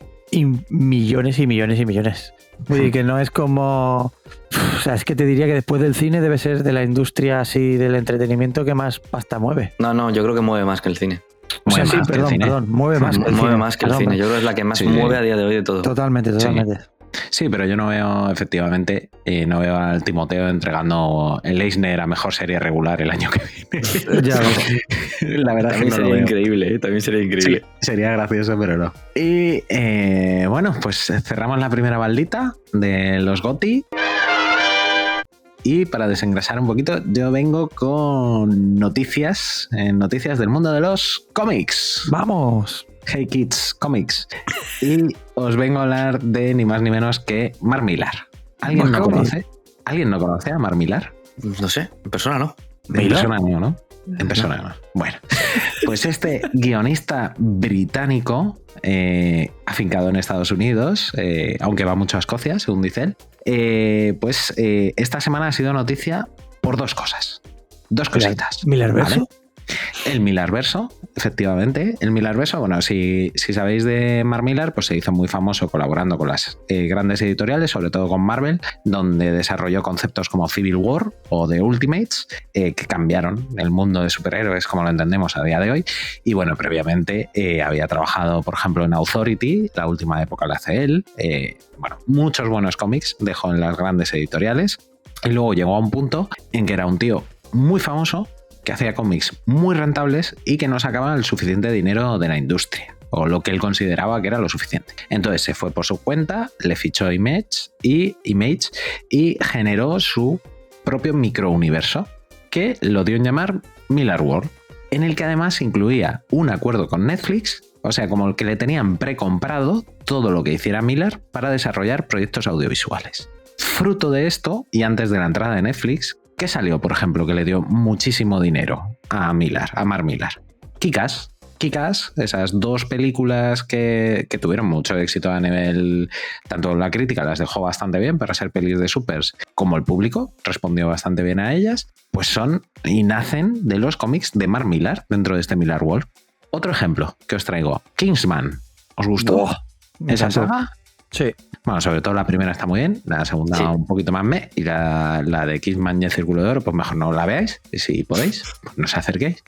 millones y millones y millones. Y que no es como... O sea, es que te diría que después del cine debe ser de la industria así del entretenimiento que más pasta mueve. No, no, yo creo que mueve más que el cine. O sea, Mueve sí, más que el perdón, cine. perdón, mueve más que el mueve cine. más que el cine. Yo creo que es la que más Sí. mueve a día de hoy de todo. Totalmente, totalmente. Sí, pero yo no veo, efectivamente, eh, no veo al Timoteo entregando el Eisner a mejor serie regular el año que viene. Ya la verdad es que no lo sería veo. increíble, ¿eh? también sería increíble. Sí, sería gracioso, pero no. Y eh, bueno, pues cerramos la primera baldita de los GOTI. Y para desengrasar un poquito, yo vengo con noticias, eh, noticias del mundo de los cómics. Vamos. Hey Kids Comics. Y os vengo a hablar de ni más ni menos que Mar Millar. ¿Alguien no conoce? ¿Alguien no conoce a Mar Millar? No sé, en persona no. En persona no, ¿no? En persona no. Bueno, pues este guionista británico, eh, afincado en Estados Unidos, eh, aunque va mucho a Escocia, según dice él, eh, pues esta semana ha sido noticia por dos cosas. Dos cositas. Millarverso. ¿vale? El Millarverso, efectivamente. El Millarverso, bueno, si, si sabéis de Mark Millar, pues se hizo muy famoso colaborando con las eh, grandes editoriales, sobre todo con Marvel, donde desarrolló conceptos como Civil War o The Ultimates, eh, que cambiaron el mundo de superhéroes como lo entendemos a día de hoy. Y bueno, previamente eh, había trabajado, por ejemplo, en Authority, la última época la hace él. Bueno, muchos buenos cómics dejó en las grandes editoriales. Y luego llegó a un punto en que era un tío muy famoso, que hacía cómics muy rentables y que no sacaba el suficiente dinero de la industria o lo que él consideraba que era lo suficiente. Entonces se fue por su cuenta, le fichó Image y Image y generó su propio microuniverso que lo dio en llamar Miller World, en el que además incluía un acuerdo con Netflix, o sea, como el que le tenían precomprado todo lo que hiciera Miller para desarrollar proyectos audiovisuales. Fruto de esto, y antes de la entrada de Netflix, ¿qué salió, por ejemplo, que le dio muchísimo dinero a Miller, a Mar Millar? Kikas. Kikas, esas dos películas que, que tuvieron mucho éxito a nivel, tanto la crítica las dejó bastante bien para ser pelis de supers, como el público respondió bastante bien a ellas, pues son y nacen de los cómics de Mark Millar dentro de este Millar World. Otro ejemplo que os traigo, Kingsman. ¿Os gustó me esa saga? Sí. Bueno, sobre todo la primera está muy bien, la segunda Sí. un poquito más me, y la, la de Kingsman y el Círculo de Oro, pues mejor no la veáis, y si podéis, pues no os acerquéis.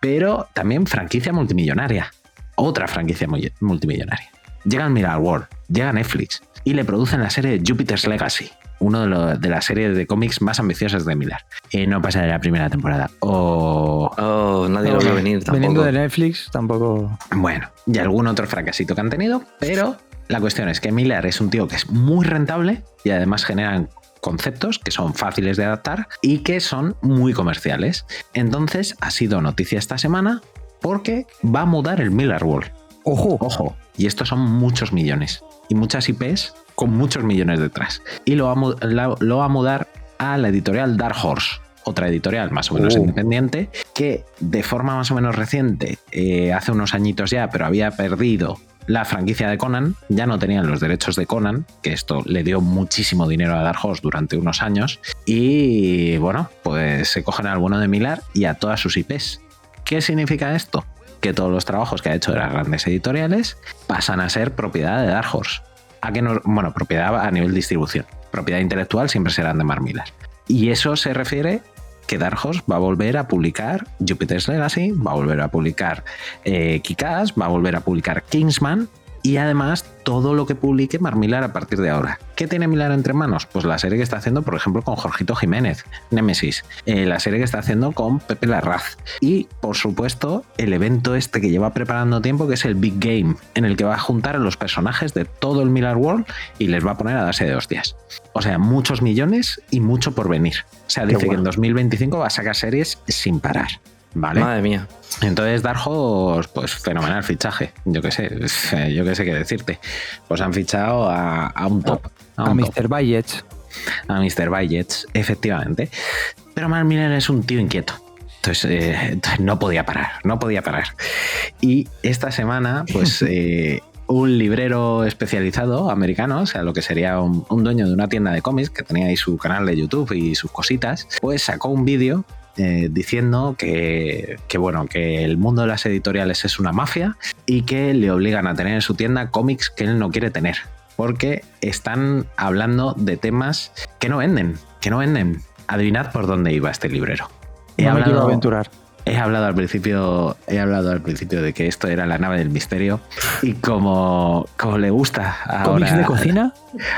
Pero también franquicia multimillonaria, otra franquicia multimillonaria. Llega al Mirar World, llega a Netflix, y le producen la serie Jupiter's Legacy, uno de, lo- de las series de cómics más ambiciosas de Miller. Y no pasa de la primera temporada. O Oh, nadie lo vio venir tampoco. Veniendo de Netflix, tampoco. Bueno, y algún otro fracasito que han tenido, pero la cuestión es que Miller es un tío que es muy rentable y además generan conceptos que son fáciles de adaptar y que son muy comerciales. Entonces ha sido noticia esta semana porque va a mudar el Miller World. Ojo. Ojo. Y estos son muchos millones. Y muchas IPs con muchos millones detrás. Y lo va a, mu- la- lo va a mudar a la editorial Dark Horse. Otra editorial más o menos Oh. independiente que de forma más o menos reciente, eh, hace unos añitos ya, pero había perdido la franquicia de Conan, ya no tenían los derechos de Conan, que esto le dio muchísimo dinero a Dark Horse durante unos años, y bueno, pues se cogen al bueno de Milar y a todas sus IPs. ¿Qué significa esto? Que todos los trabajos que ha hecho de las grandes editoriales pasan a ser propiedad de Dark Horse. ¿A qué no? Bueno, propiedad a nivel distribución. Propiedad intelectual siempre serán de Mark Millar. Y eso se refiere que va a volver a publicar Jupiter's Legacy, va a volver a publicar eh, Kick-Ass, va a volver a publicar Kingsman y además todo lo que publique Mark Millar a partir de ahora. ¿Qué tiene Millar entre manos? Pues la serie que está haciendo, por ejemplo, con Jorgito Jiménez, Nemesis, eh, la serie que está haciendo con Pepe Larraz y, por supuesto, el evento este que lleva preparando tiempo, que es el Big Game, en el que va a juntar a los personajes de todo el Millar World y les va a poner a darse de hostias. O sea, muchos millones y mucho por venir. O sea, Qué dice que en bueno. 2025 va a sacar series sin parar. ¿Vale? Madre mía. Entonces, Dark Horse, pues fenomenal fichaje. Yo qué sé, eh, yo qué sé qué decirte. Pues han fichado a, a un top. A un top. Mr. Bayets. A Mr. Bayets, efectivamente. Pero Mark Miller es un tío inquieto. Entonces, eh, entonces no podía parar, no podía parar. Y esta semana, pues eh, un librero especializado americano, o sea, lo que sería un, un dueño de una tienda de cómics que tenía ahí su canal de YouTube y sus cositas, pues sacó un vídeo eh, diciendo que, que, bueno, que el mundo de las editoriales es una mafia y que le obligan a tener en su tienda cómics que él no quiere tener. Porque están hablando de temas que no venden, que no venden. Adivinad por dónde iba este librero. No me quiero aventurar. He hablado al principio, he hablado al principio de que esto era la nave del misterio y como, como le gusta ahora ¿Cómics de cocina?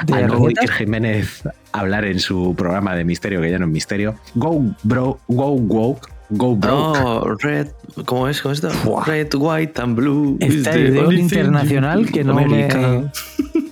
¿De a? Iker Jiménez hablar en su programa de misterio que ya no es misterio. Go bro, go woke, go broke. Oh, red, ¿cómo es? ¿Cómo es esto? Red, white and blue. Está de un internacional que no me...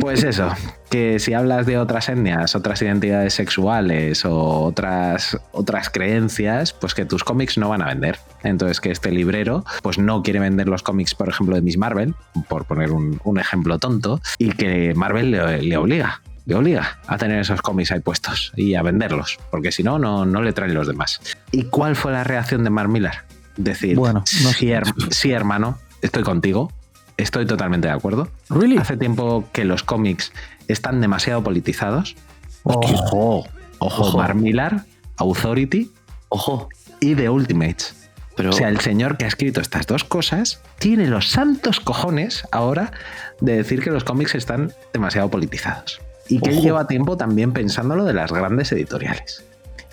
Pues eso, que si hablas de otras etnias, otras identidades sexuales o otras, otras creencias, pues que tus cómics no van a vender. Entonces que este librero pues no quiere vender los cómics, por ejemplo, de Miss Marvel, por poner un, un ejemplo tonto, y que Marvel le, le obliga. Le obliga a tener esos cómics ahí puestos y a venderlos, porque si no, no, no le traen los demás. ¿Y cuál fue la reacción de Mark Millar? Decir, Bueno, no sí, her- sí, hermano, estoy contigo, estoy totalmente de acuerdo. ¿Really? Hace tiempo que los cómics están demasiado politizados. Ojo, ojo, Ojo. Authority Ojo, y The Ultimates. pero O sea, el señor que ha escrito estas dos cosas tiene los santos cojones ahora de decir que los cómics están demasiado politizados. Y que él lleva tiempo también pensándolo de las grandes editoriales.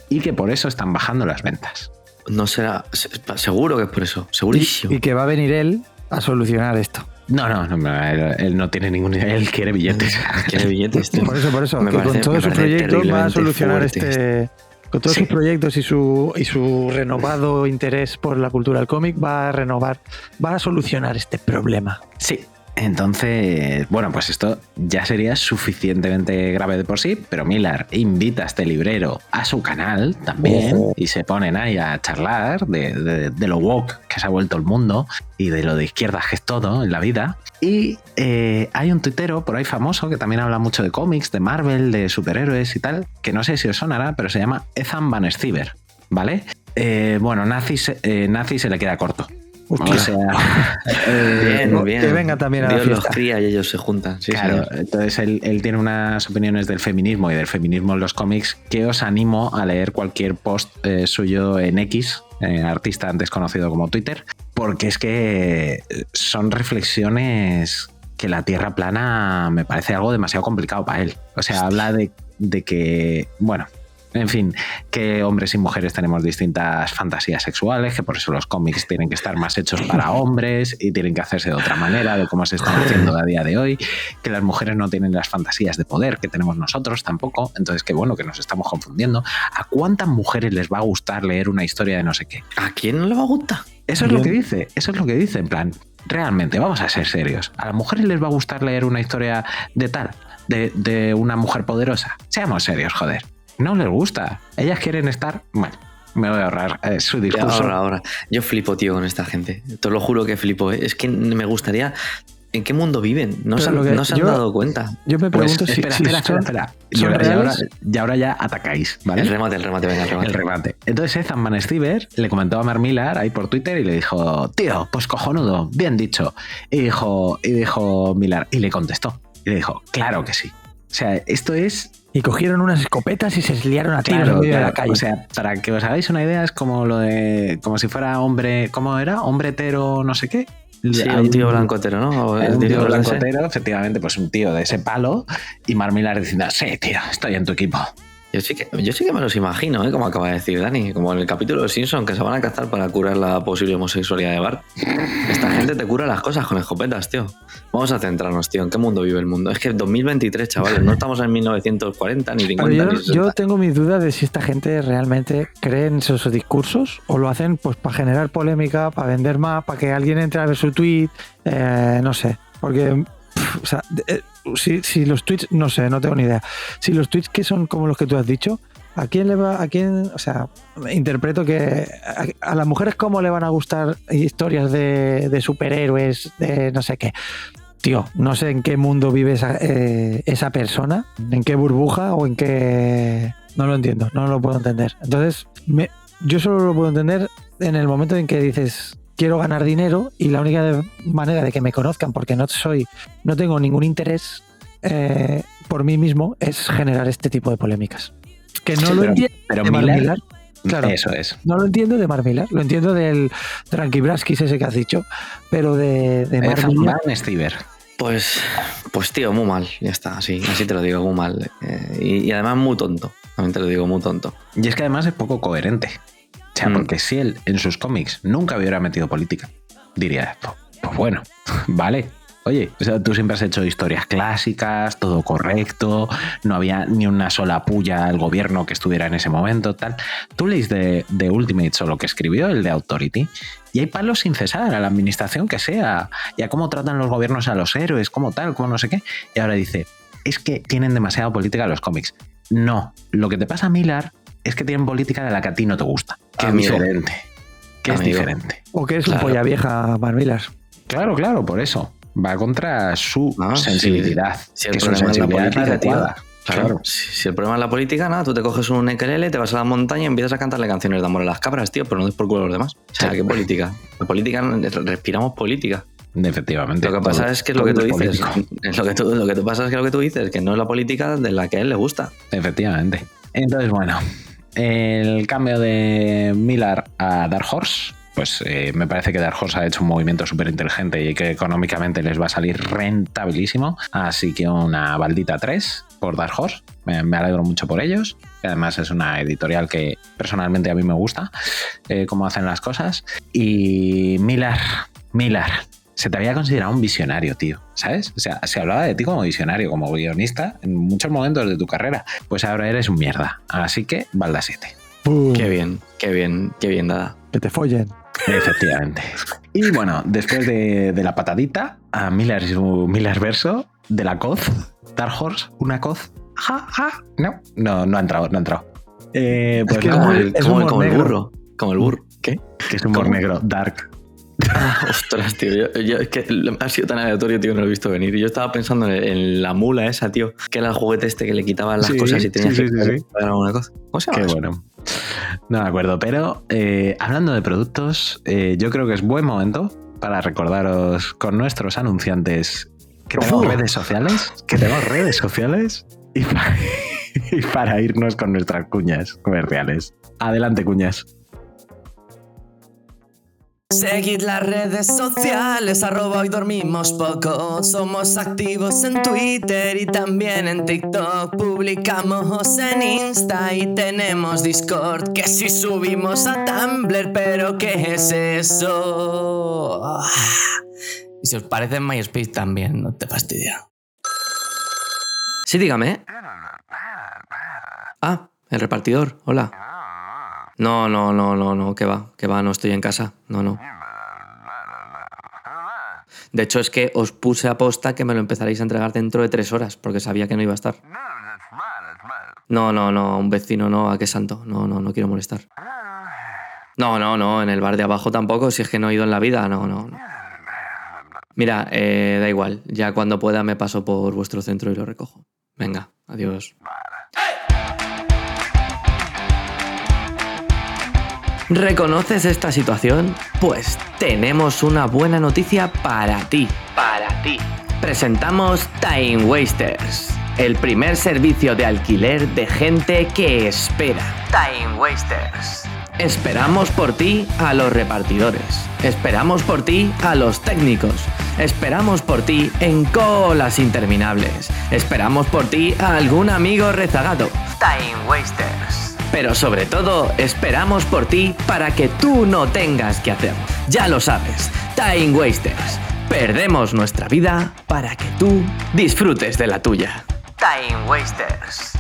Y que por eso están bajando las ventas. no será. se- Seguro que es por eso. Segurísimo. Y que va a venir él a solucionar esto. No, no, no él, él no tiene ningún. Él quiere billetes. Quiere billetes, tío. Por eso, por eso, Me que parece- con todos sus proyectos va a solucionar fuerte este. Con todos Sí. sus proyectos y su, y su renovado interés por la cultura del cómic, va a renovar, va a solucionar este problema. Sí. Entonces, bueno, pues esto ya sería suficientemente grave de por sí, pero Millar invita a este librero a su canal también Ojo. y se ponen ahí a charlar de, de- de lo woke que se ha vuelto el mundo y de lo de izquierda que es todo en la vida. Y eh, hay un tuitero por ahí famoso que también habla mucho de cómics, de Marvel, de superhéroes y tal, que no sé si os sonará, pero se llama Ethan Van Stiver, ¿vale? Eh, bueno, Nazi, se- eh, Nazi se le queda corto. O sea, eh, Bien, bien. que venga también a la Dios los cría y ellos se juntan. Sí, claro, señor. entonces él, él tiene unas opiniones del feminismo y del feminismo en los cómics que os animo a leer cualquier post eh, suyo en X, eh, artista antes conocido como Twitter, porque es que eh, son reflexiones que la Tierra plana me parece algo demasiado complicado para él. O sea, habla de, de que, bueno, En fin, que hombres y mujeres tenemos distintas fantasías sexuales, que por eso los cómics tienen que estar más hechos para hombres y tienen que hacerse de otra manera de cómo se están haciendo a día de hoy, que las mujeres no tienen las fantasías de poder que tenemos nosotros tampoco, entonces que bueno, que nos estamos confundiendo. ¿A cuántas mujeres les va a gustar leer una historia de no sé qué? ¿A quién no le va a gustar? Eso es lo que dice, eso es lo que dice, en plan, realmente, vamos a ser serios. ¿A las mujeres les va a gustar leer una historia de tal, de, de una mujer poderosa? Seamos serios, joder. No les gusta. Ellas quieren estar. Bueno, me voy a ahorrar eh, su discurso. Ahora, ahora. Yo flipo, tío, con esta gente. Te lo juro que flipo. ¿eh? Es que me gustaría. ¿En qué mundo viven? No se, no se han yo- dado cuenta. Yo me Pues, pregunto si, espera, si espera, espera, espera. Y ¿son ahora, y ahora- reales? y ahora ya atacáis, ¿vale? El remate, el remate, venga, el remate. El remate. Entonces Ethan Van Stiver le comentó a Mar Millar ahí por Twitter y le dijo, tío, pues cojonudo, bien dicho. Y dijo, y dijo Millar, y le contestó. Y le dijo, claro que sí. O sea, esto es Y cogieron unas escopetas y se liaron a tiros en Claro, de la calle. O sea, para que os hagáis una idea, es como lo de. como si fuera hombre. ¿Cómo era? Hombre hetero, no sé qué. Sí, Hay un tío blancotero, ¿no? O hay el un tío blancotero, efectivamente, pues un tío de ese palo. Y Mar Millar diciendo, sí, tío, estoy en tu equipo. Yo sí, que, yo sí que me los imagino, ¿eh? como acaba de decir Dani, como en el capítulo de Simpson que se van a cazar para curar la posible homosexualidad de Bart. Esta gente te cura las cosas con escopetas, tío. Vamos a centrarnos, tío, en qué mundo vive el mundo. Es que 2023, chavales, no estamos en 1940 ni 50 Pero yo, ni 60. yo tengo mis dudas de si esta gente realmente cree en esos discursos o lo hacen pues para generar polémica, para vender más, para que alguien entre a ver su tweet, eh, no sé. Porque, o sea, eh, si, si los tweets, no sé, no tengo ni idea. Si los tweets que son como los que tú has dicho, ¿a quién le va, a quién, o sea, interpreto que a, las mujeres cómo le van a gustar historias de, de superhéroes, de no sé qué? Tío, no sé en qué mundo vive esa, eh, esa persona, en qué burbuja o en qué... No lo entiendo, no lo puedo entender. Entonces, yo solo lo puedo entender en el momento en que dices, quiero ganar dinero y la única manera de que me conozcan, porque no soy, no tengo ningún interés eh, por mí mismo, es generar este tipo de polémicas. Que no Sí, lo pero- entiendo pero de Mar Millar- Millar. Claro. Eso es. No lo entiendo de Mar Millar, lo entiendo del Tranquibraskis ese que has dicho, pero de, de Mar Ethan Millar- Van Stiver. Pues, pues tío, muy mal, ya está, así, así te lo digo, muy mal. Eh, y, y además muy tonto, también te lo digo, muy tonto. Y es que además es poco coherente. O sea, Mm. porque si él en sus cómics nunca hubiera metido política, diría, pues, pues bueno, vale. Oye, o sea, tú siempre has hecho historias clásicas, todo correcto, no había ni una sola puya al gobierno que estuviera en ese momento, tal. Tú lees de, de Ultimates o lo que escribió, el de Authority, y hay palos sin cesar a la administración que sea, y a cómo tratan los gobiernos a los héroes, como tal, como no sé qué. Y ahora dice, es que tienen demasiada política los cómics. No, lo que te pasa a Millar es que tienen política de la que a ti no te gusta. Que Amigo. es diferente. Que es diferente. O que es un Claro. polla vieja, Mar Millar. Claro, claro, por eso. Va contra su No, sensibilidad. Si, si el que su problema es la sensibilidad es la política, tío. adecuada. Claro. Claro. Si, si el problema es la política, nada, tú te coges un ekelele, te vas a la montaña y empiezas a cantarle canciones de amor a las cabras, tío, pero no des por culo a los demás. O sea, Sí. ¿qué política? La política, respiramos política. Efectivamente. Lo que pasa todo- es que es lo que tú dices. Es lo que tú, lo que tú pasa es que lo que tú dices, que no es la política de la que a él le gusta. Efectivamente. Entonces, bueno, el cambio de Millar a Dark Horse, pues eh, me parece que Dark Horse ha hecho un movimiento súper inteligente y que económicamente les va a salir rentabilísimo. Así que una baldita 3 por Dark Horse. Me, me alegro mucho por ellos. Que además es una editorial que personalmente a mí me gusta, eh, cómo hacen las cosas. Y Millar, Millar. Se te había considerado un visionario, tío, ¿sabes? O sea, se hablaba de ti como visionario, como guionista en muchos momentos de tu carrera. Pues ahora eres un mierda. Así que, balda 7. ¡Pum! Qué bien, qué bien, qué bien dada. Que te follen. Efectivamente. Y bueno, después de, de la patadita, a Miller y su Miller verso, de la coz, Dark Horse, una coz. Ja, ja. No, no, no ha entrado, no ha entrado. Eh, pues que no, es Como muy- el, es como el- como burro. Como el burro. ¿Qué? que es humor ¿Cómo? negro, dark. Ostras, tío. Yo, yo- es que ha sido tan aleatorio, tío, no lo he visto venir. Yo estaba pensando en, en la mula esa, tío, que era el juguete este que le quitaban las Sí, cosas y tenía sí, que sí, alguna cosa. ¿Cómo se llama Qué eso? bueno. No me acuerdo, pero eh, hablando de productos, eh, yo creo que es buen momento para recordaros con nuestros anunciantes que tenemos Oh. redes sociales, que tenemos redes sociales y para, y para irnos con nuestras cuñas comerciales. Adelante, cuñas. Seguid las redes sociales, arroba hoy dormimos poco. Somos activos en Twitter y también en TikTok. Publicamos en Insta y tenemos Discord. Que si subimos a Tumblr, pero ¿qué es eso? Ah. Y si os parece MySpace también, no te fastidia. Sí, dígame. Ah, el repartidor, hola. No, no, no, no, no, que va, que va, no estoy en casa, no, no. De hecho, es que os puse a posta que me lo empezaréis a entregar dentro de tres horas, porque sabía que no iba a estar. No, no, no, un vecino no, ¿a qué santo? No, no, no quiero molestar. No, no, no, en el bar de abajo tampoco, si es que no he ido en la vida, no, no. no. Mira, eh, da igual, ya cuando pueda me paso por vuestro centro y lo recojo. Venga, adiós. ¿Reconoces esta situación? Pues tenemos una buena noticia para ti. Para ti. Presentamos Time Wasters, el primer servicio de alquiler de gente que espera. Time Wasters. Esperamos por ti a los repartidores. Esperamos por ti a los técnicos. Esperamos por ti en colas interminables. Esperamos por ti a algún amigo rezagado. Time Wasters. Pero sobre todo, esperamos por ti para que tú no tengas que hacerlo. Ya lo sabes, Time Wasters. Perdemos nuestra vida para que tú disfrutes de la tuya. Time Wasters.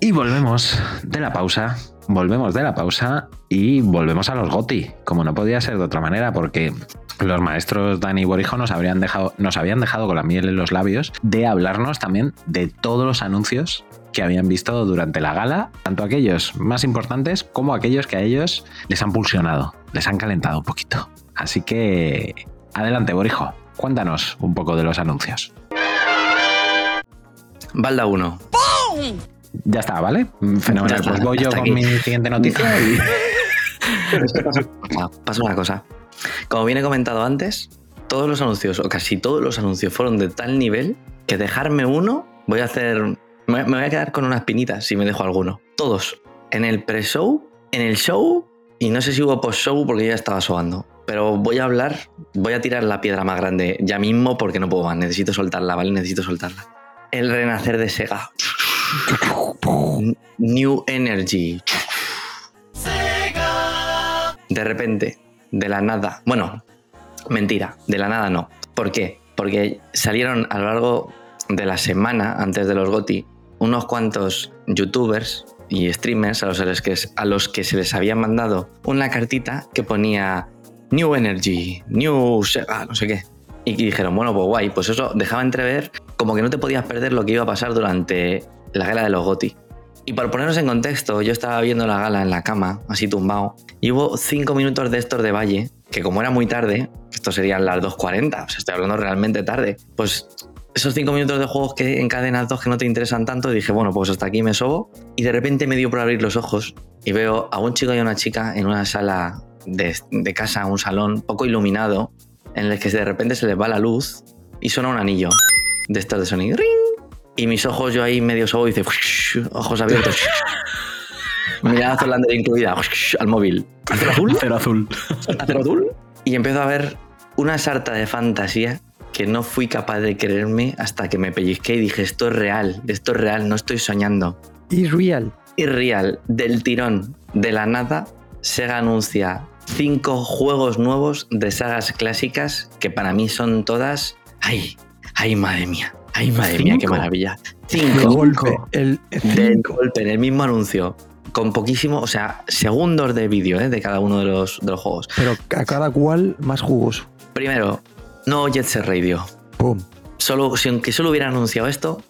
Y volvemos de la pausa, volvemos de la pausa y volvemos a los GOTI, como no podía ser de otra manera, porque los maestros Dani y Borijo nos, habrían dejado, nos habían dejado con la miel en los labios de hablarnos también de todos los anuncios que habían visto durante la gala, tanto aquellos más importantes como aquellos que a ellos les han pulsionado, les han calentado un poquito. Así que, adelante, Borijo, cuéntanos un poco de los anuncios. Balda 1. Ya está, ¿vale? Fenomenal. Está, pues voy yo con aquí. mi siguiente noticia y... Pasa una cosa. Como viene comentado antes, todos los anuncios, o casi todos los anuncios, fueron de tal nivel que dejarme uno, voy a hacer. Me voy a quedar con unas pinitas si me dejo alguno. Todos. En el pre-show, en el show, y no sé si hubo post-show porque ya estaba sobando. Pero voy a hablar, voy a tirar la piedra más grande ya mismo porque no puedo más. Necesito soltarla, ¿vale? Necesito soltarla. El renacer de Sega. New Energy. De repente, de la nada. Bueno, mentira, de la nada no. ¿Por qué? Porque salieron a lo largo de la semana, antes de los GOTI, unos cuantos youtubers y streamers a los que, se les había mandado una cartita que ponía New Energy, New Sega, no sé qué. Y dijeron, bueno, pues guay, pues eso dejaba entrever como que no te podías perder lo que iba a pasar durante la gala de los GOTI. Y para ponernos en contexto, yo estaba viendo la gala en la cama, así tumbado, y hubo cinco minutos de estos de Valle, que como era muy tarde, esto serían las 2.40, o sea, estoy hablando realmente tarde, pues esos cinco minutos de juegos que en cadenas 2 que no te interesan tanto, dije, bueno, pues hasta aquí me sobo, y de repente me dio por abrir los ojos y veo a un chico y a una chica en una sala de, de casa, un salón poco iluminado, en el que de repente se les va la luz y suena un anillo de estos de sonido. ¡Ring! Y mis ojos, yo ahí medio sobo y dice, ojos abiertos. Mirada Zolander incluida, al móvil. ¿Acero azul? Cero azul. ¿Acero azul? Y empiezo a ver una sarta de fantasía que no fui capaz de creerme hasta que me pellizqué y dije, esto es real, esto es real, no estoy soñando. Is real. Y real, del tirón, de la nada, Sega anuncia cinco juegos nuevos de sagas clásicas que para mí son todas... ¡Ay! ¡Ay, madre mía! ¡Ay, madre mía, qué ¿Cinco? maravilla! De Cinco. golpe. El, Del golpe, en el mismo anuncio. Con poquísimo, o sea, segundos de vídeo ¿eh? de cada uno de los, de los juegos. pero a cada cual más jugoso. Primero, no Jet Set Radio. Pum. Solo, si aunque solo hubiera anunciado esto,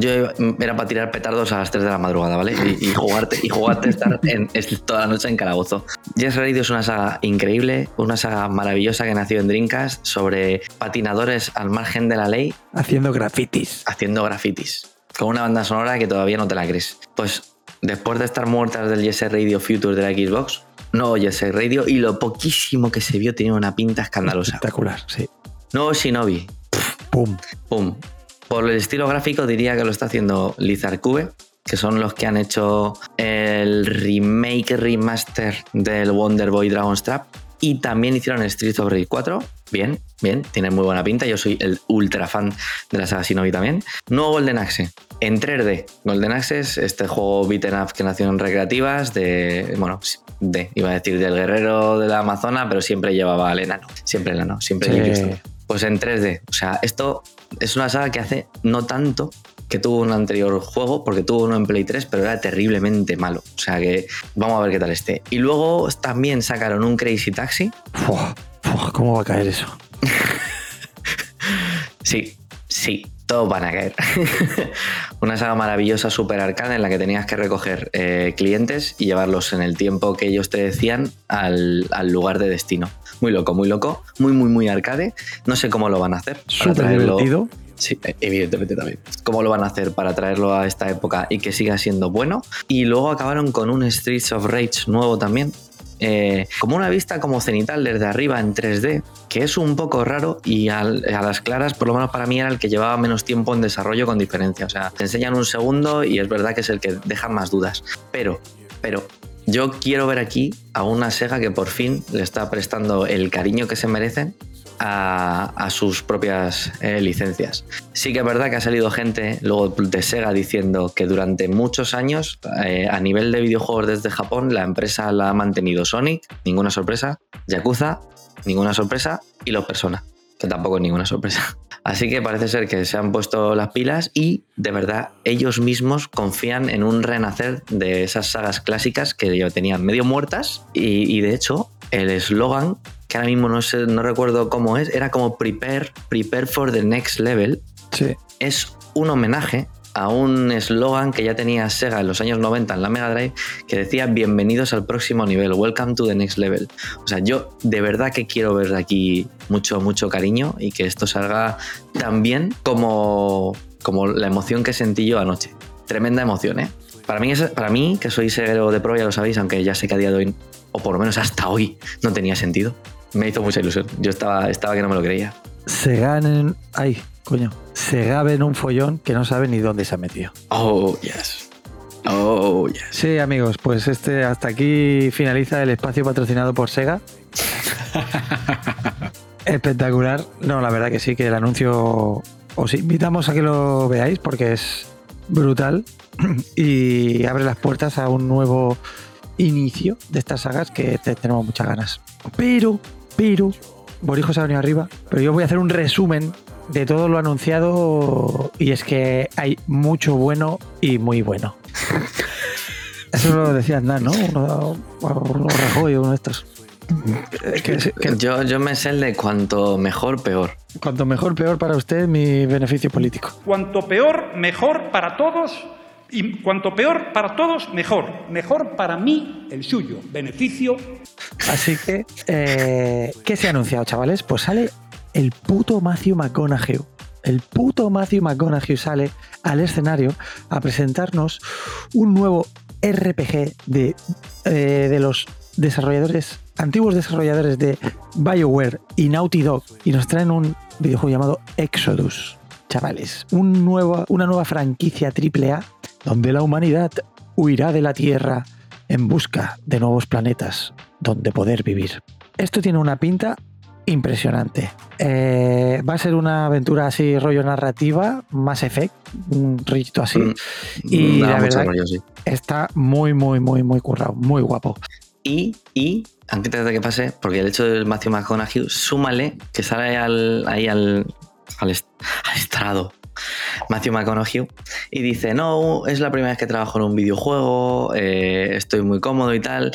yo era para tirar petardos a las 3 de la madrugada, ¿vale? Y, y jugarte, y jugarte estar en, toda la noche en calabozo. Set Radio es una saga increíble, una saga maravillosa que nació en Dreamcast sobre patinadores al margen de la ley Haciendo grafitis. haciendo grafitis. Con una banda sonora que todavía no te la crees. Pues después de estar muertas del Yes Radio Future de la Xbox, nuevo Yes Radio y lo poquísimo que se vio tenía una pinta escandalosa. Espectacular, sí. Nuevo Shinobi, Pum. pum. Por el estilo gráfico diría que lo está haciendo Lizard Cube, que son los que han hecho el remake remaster del Wonder Boy Dragon's Trap. Y también hicieron Streets of Rage 4. Bien, bien, tiene muy buena pinta. Yo soy el ultra fan de la saga Shinobi también. Nuevo Golden Axe en 3D. Golden Axe es este juego beaten up que nació en recreativas de, bueno, de, iba a decir del guerrero de la Amazona, pero siempre llevaba al enano. Siempre el enano, siempre Sí. Pues en 3D. O sea, esto es una saga que hace no tanto que tuvo un anterior juego, porque tuvo uno en Play 3, pero era terriblemente malo. O sea que vamos a ver qué tal esté. Y luego también sacaron un Crazy Taxi. Fua, fua, ¿Cómo va a caer eso? Sí, sí, todos van a caer. Una saga maravillosa, super arcade, en la que tenías que recoger eh, clientes y llevarlos en el tiempo que ellos te decían al, al lugar de destino. Muy loco, muy loco, muy, muy, muy arcade. No sé cómo lo van a hacer. para Súper traerlo- divertido. Sí, eh, evidentemente también. ¿Cómo lo van a hacer para traerlo a esta época y que siga siendo bueno? Y luego acabaron con un Streets of Rage nuevo también. eh, como una vista como cenital desde arriba en 3D, que es un poco raro y al- a las claras, por lo menos para mí, era el que llevaba menos tiempo en desarrollo con diferencia. O sea, te enseñan un segundo y es verdad que es el que deja más dudas. Pero, pero, yo quiero ver aquí a una Sega que por fin le está prestando el cariño que se merecen a, sus propias eh, licencias. Sí que es verdad que ha salido gente luego de Sega diciendo que durante muchos años, eh, a nivel de videojuegos desde Japón, la empresa la ha mantenido Sonic, ninguna sorpresa, Yakuza, ninguna sorpresa, y los Persona, que tampoco es ninguna sorpresa. Así que parece ser que se han puesto las pilas y de verdad ellos mismos confían en un renacer de esas sagas clásicas que ya tenían medio muertas y, y de hecho el eslogan que ahora mismo no sé, no recuerdo cómo es, era como prepare, prepare for the next level. Sí. Es un homenaje a un eslogan que ya tenía Sega en los años 90 en la Mega Drive que decía bienvenidos al próximo nivel, welcome to the next level. O sea, yo de verdad que quiero ver aquí mucho, mucho cariño y que esto salga tan bien como, como la emoción que sentí yo anoche. Tremenda emoción, ¿eh? Para mí, es- para mí, que soy seguero de pro, ya lo sabéis, aunque ya sé que a día de hoy, o por lo menos hasta hoy, no tenía sentido. Me hizo mucha ilusión. Yo estaba, estaba que no me lo creía. Se ganen. Ay, coño. Se gaben un follón que no sabe ni dónde se ha metido. Oh, yes. Oh, yes. Sí, amigos, pues este hasta aquí finaliza el espacio patrocinado por Sega. Espectacular. No, la verdad que sí, que el anuncio os invitamos a que lo veáis porque es brutal y abre las puertas a un nuevo inicio de estas sagas que te- tenemos muchas ganas. Pero, pero, Borijo se ha venido arriba, pero yo voy a hacer un resumen de todo lo anunciado y es que hay mucho bueno y muy bueno. Eso lo decía Andán, ¿no? Uno, uno Rajoy, uno de estos. Que- que Yo, yo me sé el de cuanto mejor, peor. cuanto mejor, peor para usted mi beneficio político. Cuanto peor, mejor para todos. Y cuanto peor para todos, mejor. Mejor para mí, el suyo. Beneficio. Así que, eh, ¿qué se ha anunciado, chavales? Pues sale el puto Matthew McConaughey. El puto Matthew McConaughey sale al escenario a presentarnos un nuevo RPG de, eh, de los desarrolladores, antiguos desarrolladores de BioWare y Naughty Dog, y nos traen un videojuego llamado Exodus. Chavales, un nuevo, una nueva franquicia AAA donde la humanidad huirá de la Tierra en busca de nuevos planetas donde poder vivir. Esto tiene una pinta impresionante. Eh, va a ser una aventura así, rollo narrativa, más Effect, un rollito así. Mm, y da la verdad rollo, sí. está muy, muy, muy, muy currado, muy guapo. Y, y, antes de que pase, porque el hecho del Matthew McConaughey, súmale que sale al, ahí al, al, est- al estrado Matthew McConaughey y dice, no, es la primera vez que trabajo en un videojuego, eh, estoy muy cómodo y tal.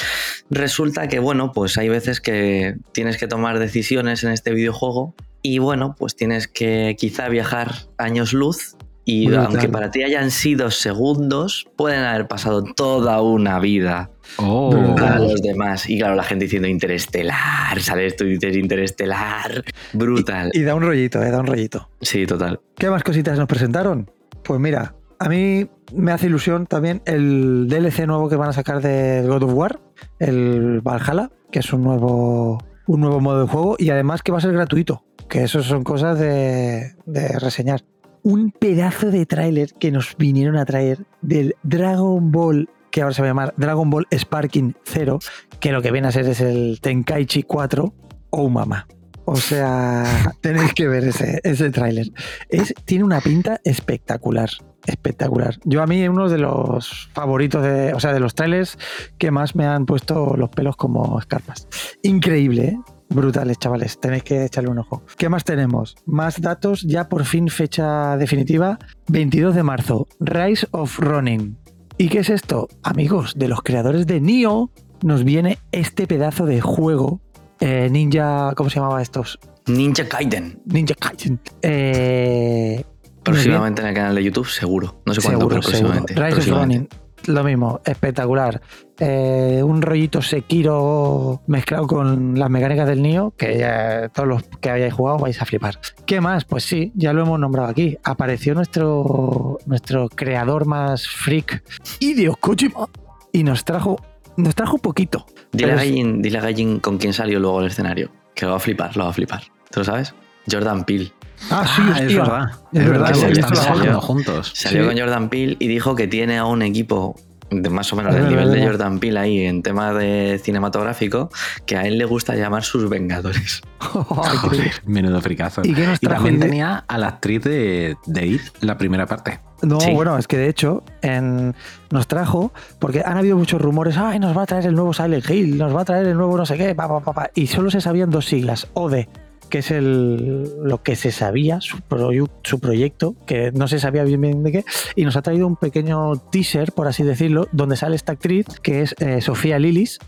Resulta que, bueno, pues hay veces que tienes que tomar decisiones en este videojuego y, bueno, pues tienes que quizá viajar años luz y Brutal. aunque para ti hayan sido segundos, pueden haber pasado toda una vida Oh. a los demás. Y claro, la gente diciendo interestelar, sale esto y dices interestelar. Brutal. Y da un rollito, eh, da un rollito. Sí, total. ¿Qué más cositas nos presentaron? Pues mira, a mí me hace ilusión también el DLC nuevo que van a sacar de God of War, el Valhalla, que es un nuevo, un nuevo modo de juego y además que va a ser gratuito, que eso son cosas de, de reseñar. Un pedazo de tráiler que nos vinieron a traer del Dragon Ball, que ahora se va a llamar Dragon Ball Sparking 0, que lo que viene a ser es el Tenkaichi 4 o Mama. O sea, tenéis que ver ese, ese tráiler. Es, tiene una pinta espectacular. Espectacular. Yo a mí uno de los favoritos de, o sea, de los trailers que más me han puesto los pelos como escarpas. Increíble, ¿eh? Brutales, chavales. Tenéis que echarle un ojo. ¿Qué más tenemos? Más datos, ya por fin fecha definitiva. 22 de marzo. Rise of Ronin. ¿Y qué es esto? Amigos, de los creadores de Nioh nos viene este pedazo de juego. eh, Ninja. ¿Cómo se llamaba estos? Ninja Gaiden. Ninja Gaiden. Eh, Próximamente en el canal de YouTube, seguro. No sé cuándo, Seguro, pero próximamente. seguro. Rise of próximamente. Lo mismo, espectacular. Eh, un rollito Sekiro mezclado con las mecánicas del Nio, que ya todos los que hayáis jugado vais a flipar. ¿Qué más? Pues sí, ya lo hemos nombrado aquí. Apareció nuestro, nuestro creador más freak, Hideo Kojima, y nos trajo, nos trajo un poquito. Dile a Gaijin, dile a Gaijin con quién salió luego al escenario. Que lo va a flipar, lo va a flipar. ¿Tú lo sabes? Jordan Peele. Ah, sí, Ah, hostia. es verdad. Es Es verdad, que están foto. juntos. Salió Sí. con Jordan Peele y dijo que tiene a un equipo de más o menos del nivel de. Jordan Peele ahí en tema de cinematográfico que a él le gusta llamar sus vengadores. Joder, menudo fricazo. ¿Y qué nos trajo también Hideo? tenía a la actriz de, de It, la primera parte. No, Sí. bueno, es que de hecho en- nos trajo, porque han habido muchos rumores, ay, nos va a traer el nuevo Silent Hill, nos va a traer el nuevo no sé qué, pa, pa, pa, pa", y solo se sabían dos siglas, OD, que es el, lo que se sabía, su, proyu- su proyecto, que no se sabía bien bien de qué, y nos ha traído un pequeño teaser, por así decirlo, donde sale esta actriz, que es eh, Sofía Lilis,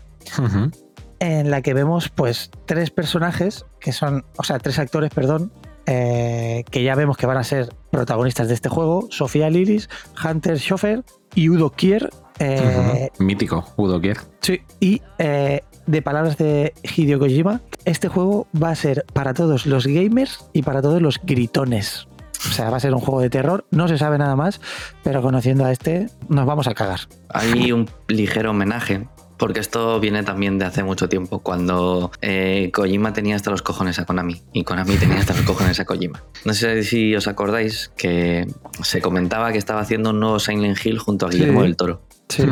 en la que vemos pues tres personajes que son, o sea, tres actores, perdón, eh, que ya vemos que van a ser protagonistas de este juego, Sofía Lilis, Hunter Schoffer y Udo Kier. eh. Mítico, Udo Kier. sí, y eh, de palabras de Hideo Kojima, este juego va a ser para todos los gamers y para todos los gritones. O sea, va a ser un juego de terror, no se sabe nada más, pero conociendo a este nos vamos a cagar. Hay un ligero homenaje. Porque esto viene también de hace mucho tiempo, cuando eh, Kojima tenía hasta los cojones a Konami y Konami tenía hasta los cojones a Kojima. No sé si os acordáis que se comentaba que estaba haciendo un nuevo Silent Hill junto a Sí. Guillermo del Toro. Sí.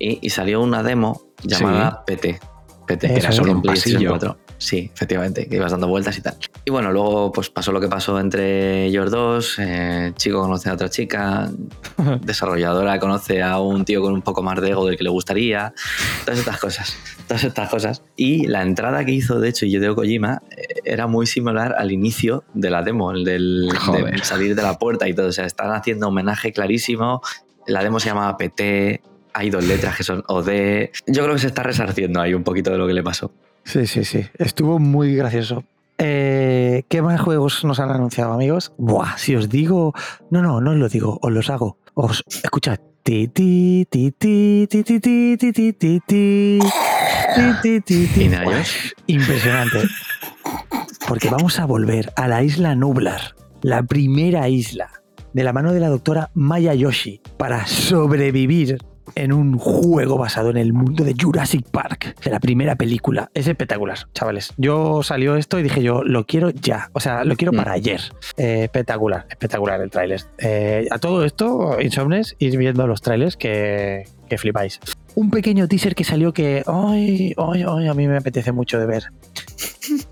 Y, y salió una demo llamada. PT, que Eso era solo un Pasillo. 4. Sí, efectivamente, que ibas dando vueltas y tal. Y bueno, luego pues pasó lo que pasó entre ellos dos. eh, chico conoce a otra chica, desarrolladora conoce a un tío con un poco más de ego del que le gustaría. Todas estas cosas, todas estas cosas. Y la entrada que hizo, de hecho, Hideo Kojima eh, era muy similar al inicio de la demo, el del de salir de la puerta y todo. O sea, están haciendo homenaje clarísimo. La demo se llamaba PT, hay dos letras que son OD. Yo creo que se está resarciendo ahí un poquito de lo que le pasó. Sí, sí, sí. Estuvo muy gracioso. Eh, ¿Qué más juegos nos han anunciado, amigos? Buah, si os digo. No, no, no os lo digo, os los hago. Os. Escuchad. Impresionante. Porque vamos a volver a la isla Nublar, la primera isla, de la mano de la doctora Maya Yoshi, para sobrevivir en un juego basado en el mundo de Jurassic Park, de la primera película. Es espectacular, chavales. Yo salió esto y dije yo, lo quiero ya. O sea, lo quiero Mm. para ayer. Eh, espectacular, espectacular el tráiler. Eh, a todo esto, Insomnes, ir viendo los trailers que, que flipáis. Un pequeño teaser que salió que, ay, ay, ay, a mí me apetece mucho de ver.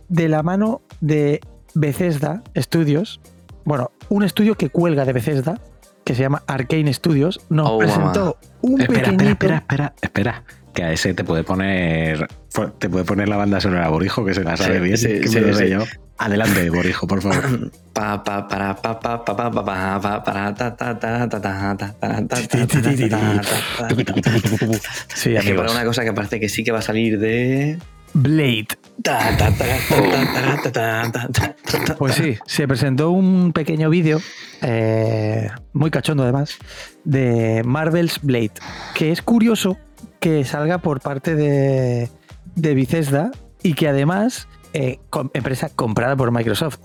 De la mano de Bethesda Studios, bueno, un estudio que cuelga de Bethesda, que se llama Arcane Studios, nos presentó un espera, pequeñito... Espera, espera, espera, que a ese te puede poner te puede poner la banda sonora Borijo, que se la sabe sí, bien, sí, que sí, me lo sé yo. Adelante, Borijo, por favor. Sí, amigos. una cosa que parece que sí que va a salir de... Blade. Pues sí, se presentó un pequeño vídeo, muy cachondo además, de Marvel's Blade, que es curioso que salga por parte de, de y que además, eh, empresa comprada por Microsoft.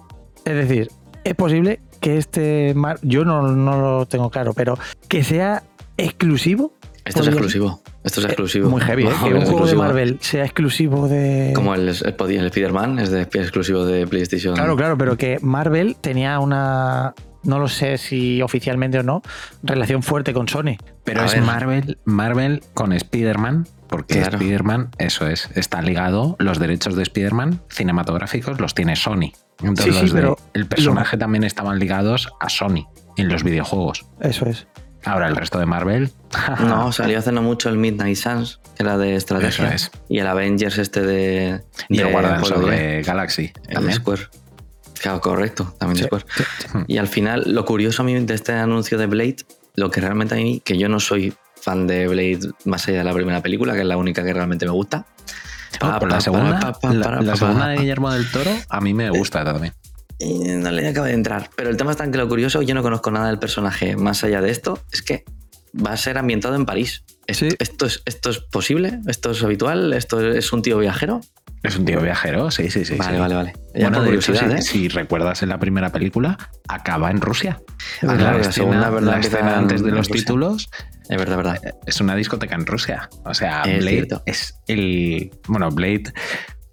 Es decir, es posible que este, Mar yo no, no lo tengo claro, pero que sea exclusivo. Esto es exclusivo. Esto es exclusivo. Muy heavy, ¿eh? Que un juego de. Marvel sea exclusivo de... Como el, el, el Spider-Man es de, exclusivo de PlayStation. Claro, claro, pero que Marvel tenía una, no lo sé si oficialmente o no, relación fuerte con Sony. Pero A es ver. Marvel, Marvel con Spider-Man, porque Claro. Spider-Man, eso es, está ligado, los derechos de Spider-Man cinematográficos los tiene Sony. Entonces Sí, sí, los de- pero el personaje también estaban ligados a Sony en los videojuegos. Eso es. Ahora el resto de Marvel. No, salió hace no mucho el Midnight Suns, que era de estrategia. Eso es. Y el Avengers este de. Y el de Guardians of 10, the Galaxy. el. Square. Claro, correcto, también de Sí, Square. Y al final, lo curioso a mí de este anuncio de Blade, lo que realmente a mí, que yo no soy fan de Blade más allá de la primera película, que es la única que realmente me gusta. La segunda, la, la segunda de Guillermo del Toro a mí me gusta también. Y no le acaba de entrar. Pero el tema está en que lo curioso, yo no conozco nada del personaje más allá de esto, es que va a ser ambientado en París. ¿Esto, esto, es, ¿Esto es posible? ¿Esto es habitual? ¿Esto es un tío viajero? Es un tío viajero, sí, sí, sí. Vale, sí. vale, vale. Ya Bueno, por de hecho, si, curiosidad, ¿eh? si recuerdas en la primera película, acaba en Rusia. Ah, la claro, la escena, segunda, ¿verdad? la escena en- antes de los Rusia. títulos Es verdad, verdad. es una discoteca en Rusia. O sea, Es Blade cierto. es el. Bueno, Blade,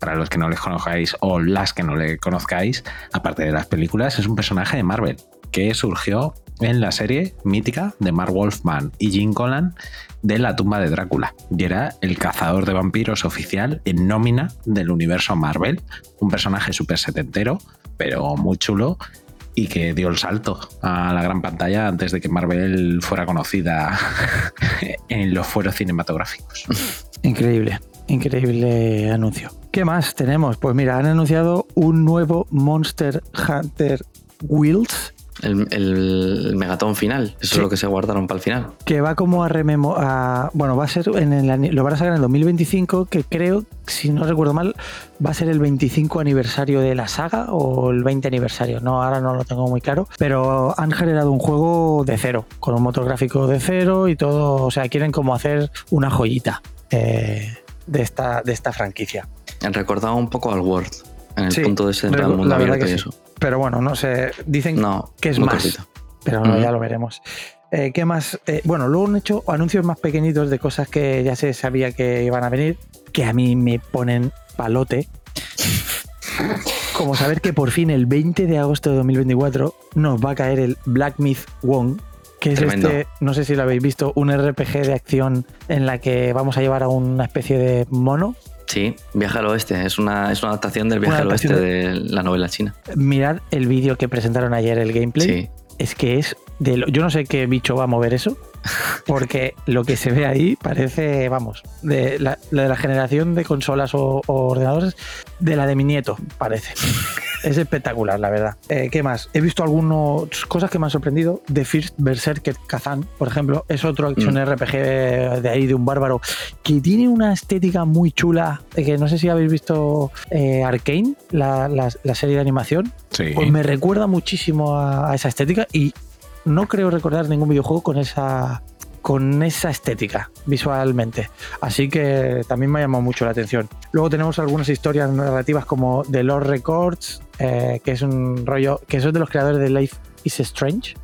para los que no les conozcáis o las que no le conozcáis, aparte de las películas, es un personaje de Marvel que surgió en la serie mítica de Mark Wolfman y Jim Collan de La tumba de Drácula. Y era el cazador de vampiros oficial en nómina del universo Marvel. Un personaje súper setentero, pero muy chulo y que dio el salto a la gran pantalla antes de que Marvel fuera conocida en los fueros cinematográficos. Increíble, increíble anuncio. ¿Qué más tenemos? Pues mira, han anunciado un nuevo Monster Hunter Wilds El, el megatón final. Eso Sí. es lo que se guardaron para el final. que va como a rememorar. Bueno, va a ser en el, lo van a sacar en el 2025, que creo, si no recuerdo mal, va a ser el 25 aniversario de la saga o el 20 aniversario. No, ahora no lo tengo muy claro. Pero han generado un juego de cero, con un motor gráfico de cero y todo. O sea, quieren como hacer una joyita eh, de, esta, de esta franquicia. Han recordado un poco al Word. En el Sí, punto de plan recu- mundo la verdad abierto que y sí. eso. Pero bueno, no sé. Dicen No, que es más. cortito. Pero Ujú. ya lo veremos. Eh, ¿Qué más? Eh, bueno, luego han hecho anuncios más pequeñitos de cosas que ya se sabía que iban a venir, que a mí me ponen palote. Como saber que por fin el 20 de agosto de 2024 nos va a caer el Black Myth Wong, que es Tremendo. este, no sé si lo habéis visto, un RPG de acción en la que vamos a llevar a una especie de mono. Sí, Viaje al Oeste. Es una, es una adaptación del Viaje al Oeste adaptación de la novela china. Mirad el vídeo que presentaron ayer, el gameplay. Sí. es que es de lo- yo no sé qué bicho va a mover eso porque lo que se ve ahí parece vamos de la, de la generación de consolas o, o ordenadores de la de mi nieto parece. Es espectacular la verdad. Eh, qué más he visto algunas cosas que me han sorprendido. The First Berserker Kazan por ejemplo es otro action Mm. RPG de ahí de un bárbaro que tiene una estética muy chula que no sé si habéis visto eh, Arkane la, la- la serie de animación. Sí. pues me recuerda muchísimo a, a esa estética y no creo recordar ningún videojuego con esa con esa estética visualmente. Así que también me ha llamado mucho la atención. Luego tenemos algunas historias narrativas como The Lord Records, eh, que es un rollo, que eso es de los creadores de Life is Strange.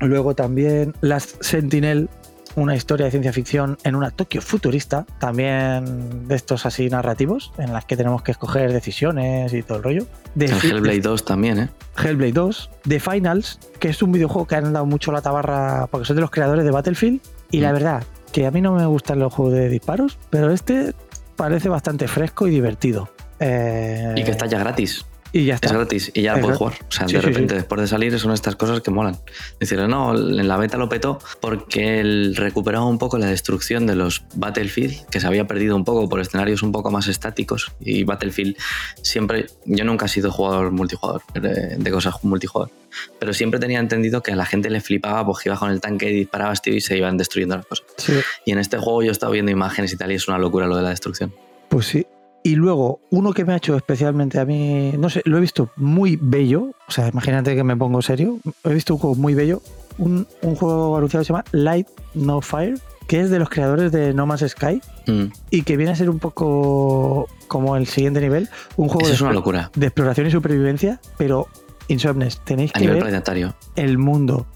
Luego también Last Sentinel, una historia de ciencia ficción en una Tokio futurista, también de estos así narrativos, en las que tenemos que escoger decisiones y todo el rollo. De El Hellblade 2 también, ¿eh? Hellblade 2, The Finals, que es un videojuego que han dado mucho la tabarra porque son de los creadores de Battlefield. Y la Mm. verdad, que a mí no me gustan los juegos de disparos, pero este parece bastante fresco y divertido. Eh, Y que está ya gratis. Y ya está. Es gratis y ya Es puedes jugar. O sea, Sí, de sí, repente, sí. después de salir, son estas cosas que molan. Decir, no, en la beta lo petó porque él recuperaba un poco la destrucción de los Battlefield, que se había perdido un poco por escenarios un poco más estáticos. Y Battlefield siempre. Yo nunca he sido jugador multijugador, de, cosas multijugador. Pero siempre tenía entendido que a la gente le flipaba porque iba con el tanque y disparabas, tío, y se iban destruyendo las cosas. Sí, Y en este juego yo he estado viendo imágenes y tal, y es una locura lo de la destrucción. pues sí. Y luego, uno que me ha hecho especialmente a mí, no sé, lo he visto muy bello. O sea, imagínate que me pongo serio. He visto un juego muy bello. Un, un juego anunciado que se llama Light No Fire, que es de los creadores de No Man's Sky. Mm. y que viene a ser un poco como el siguiente nivel, un juego Eso de, es una locura. de exploración y supervivencia, pero Insomnes, tenéis A que nivel ver planetario. el mundo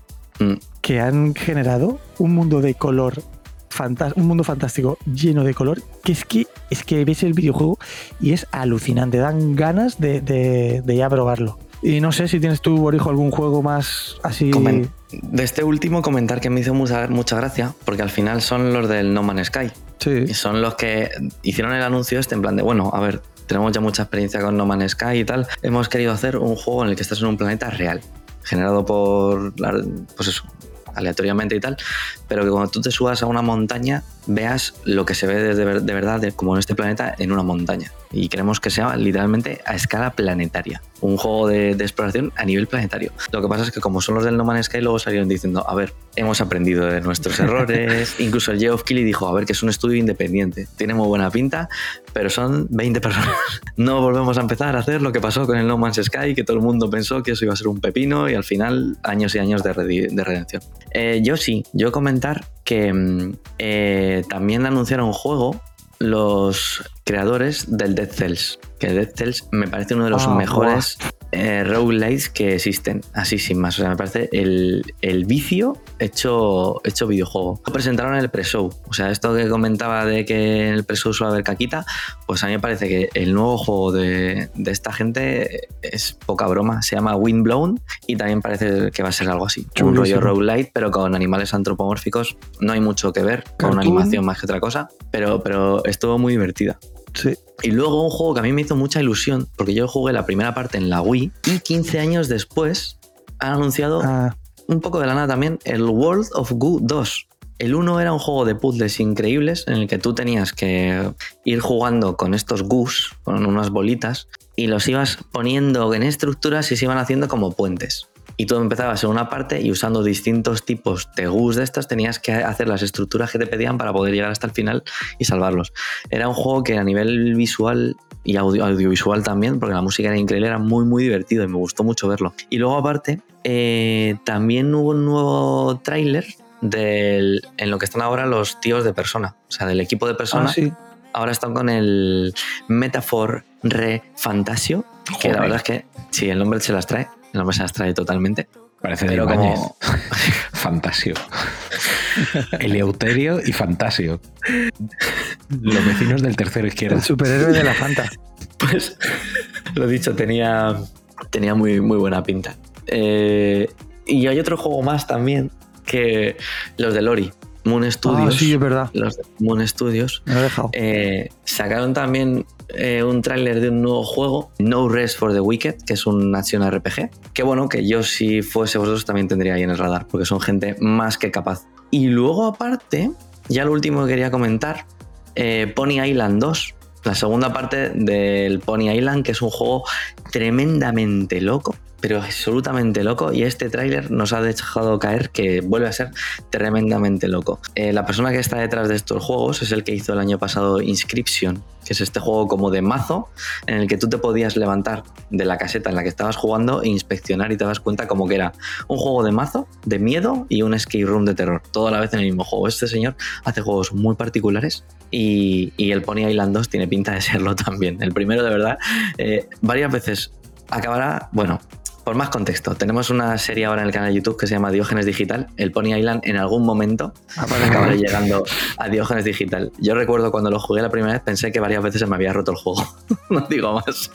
Mm. que han generado, un mundo de color, un mundo fantástico lleno de color, que es que es que ves el videojuego y es alucinante, dan ganas de, de- de ya probarlo. Y no sé si tienes tú, Borijo, algún juego más así. Comen- De este último comentar que me hizo mucha, mucha gracia, porque al final son los del No Man's Sky. Sí. Y son los que hicieron el anuncio este en plan de, bueno, a ver, tenemos ya mucha experiencia con No Man's Sky y tal. Hemos querido hacer un juego en el que estás en un planeta real, generado por, pues eso, aleatoriamente y tal, pero que cuando tú te subas a una montaña veas lo que se ve de verdad, de- como en este planeta, en una montaña. Y queremos que sea literalmente a escala planetaria. Un juego de, exploración a nivel planetario. Lo que pasa es que como son los del No Man's Sky, luego salieron diciendo, a ver, hemos aprendido de nuestros errores. Incluso el Geoff Keighley dijo, a ver, que es un estudio independiente. Tiene muy buena pinta, pero son 20 personas. No volvemos a empezar a hacer lo que pasó con el No Man's Sky, que todo el mundo pensó que eso iba a ser un pepino y al final años y años de, redención. Eh, yo sí, yo comentar que mm, eh, también anunciaron un juego los creadores del Dead Cells. Que Dead Cells me parece uno de los Ah, mejores eh, roguelites que existen, así sin más. O sea, me parece el, el vicio hecho, hecho videojuego. Lo presentaron en el pre-show. O sea, esto que comentaba de que en el pre-show suele haber caquita, pues a mí me parece que el nuevo juego de, de esta gente es poca broma. Se llama Windblown y también parece que va a ser algo así. Un rollo roguelite, pero con animales antropomórficos. No hay mucho que ver con una animación más que otra cosa, pero, pero estuvo muy divertida. Sí. Y luego un juego que a mí me hizo mucha ilusión, porque yo jugué la primera parte en la Wii y 15 años después han anunciado Ah, un poco de la nada también el World of Goo 2. El 1 era un juego de puzzles increíbles en el que tú tenías que ir jugando con estos goos, con unas bolitas, y los ibas poniendo en estructuras y se iban haciendo como puentes. Y tú empezabas en una parte y usando distintos tipos de goos de estos tenías que hacer las estructuras que te pedían para poder llegar hasta el final y salvarlos. Era un juego que a nivel visual y audio- audiovisual también, porque la música era increíble, era muy muy divertido y me gustó mucho verlo. Y luego aparte, eh, también hubo un nuevo tráiler del- en lo que están ahora los tíos de persona, o sea, del equipo de persona. ah, sí. Ahora están con el Metaphor Re Fantasio, que la verdad es que sí, el nombre se las trae, el nombre se las trae totalmente. Parece de como- Fantasio. Eleuterio y Fantasio. Los vecinos del tercero izquierda. El superhéroe de la Fanta. Pues lo dicho, tenía, tenía muy, muy buena pinta. Eh, y hay otro juego más también que los de Lori, Moon Studios. Ah, sí, es verdad. Los de Moon Studios. Me lo he dejado. Eh, sacaron también eh, un tráiler de un nuevo juego, No Rest for the Wicked, que es un acción RPG. Que bueno, que yo si fuese vosotros también tendría ahí en el radar, porque son gente más que capaz. Y luego aparte, ya lo último que quería comentar, eh, Pony Island 2. La segunda parte del Pony Island, que es un juego tremendamente loco, pero absolutamente loco. Y este tráiler nos ha dejado caer que vuelve a ser tremendamente loco. Eh, la persona que está detrás de estos juegos es el que hizo el año pasado Inscription, que es este juego como de mazo en el que tú te podías levantar de la caseta en la que estabas jugando e inspeccionar y te das cuenta como que era un juego de mazo, de miedo y un escape room de terror, todo a la vez en el mismo juego. Este señor hace juegos muy particulares y, y el Pony Island 2 tiene pinta de serlo también. El primero, de verdad, eh, varias veces acabará, bueno, por más contexto, tenemos una serie ahora en el canal de YouTube que se llama Diógenes Digital. El Pony Island en algún momento acabará llegando a Diógenes Digital. Yo recuerdo cuando lo jugué la primera vez pensé que varias veces se me había roto el juego. no digo más.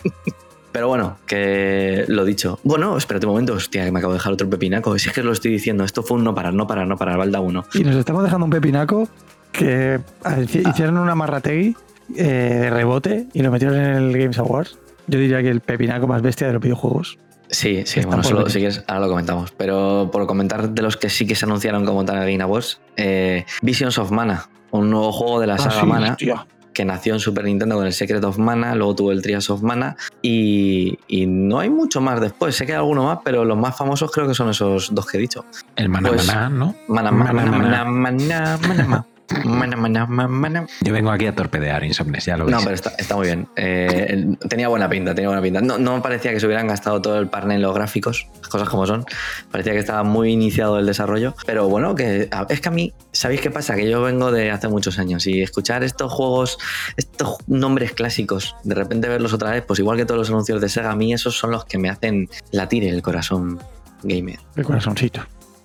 Pero bueno, que lo dicho. Bueno, espérate un momento, hostia, que me acabo de dejar otro pepinaco. Si es que lo estoy diciendo, esto fue un no parar, no parar, no parar, balda uno. Y nos estamos dejando un pepinaco que Ah. hici- hicieron una marrategui eh, de rebote y lo metieron en el Games Awards. Yo diría que el pepinaco más bestia de los videojuegos. Sí, sí, Está bueno, solo, si quieres, ahora lo comentamos. Pero por comentar de los que sí que se anunciaron como tal en Awards, eh, Visions of Mana, un nuevo juego de la Ah, saga sí, Mana. hostia. que nació en Super Nintendo con el Secret of Mana, luego tuvo el Trials of Mana y, y no hay mucho más después. Sé que hay alguno más, pero los más famosos creo que son esos dos que he dicho. El Mana Pues- Maná, ¿no? Mana, mana, mana, mana, mana, mana, mana. Mana, mana, mana, mana. Yo vengo aquí a torpedear Insomnes, ya lo veis. No, pero está, está muy bien. Eh, tenía buena pinta, tenía buena pinta. No, no parecía que se hubieran gastado todo el parne en los gráficos, las cosas como son. Parecía que estaba muy iniciado el desarrollo. Pero bueno, que es que a mí, ¿sabéis qué pasa? Que yo vengo de hace muchos años y escuchar estos juegos, estos nombres clásicos, de repente verlos otra vez, pues igual que todos los anuncios de Sega, a mí esos son los que me hacen latir el corazón gamer, El corazoncito.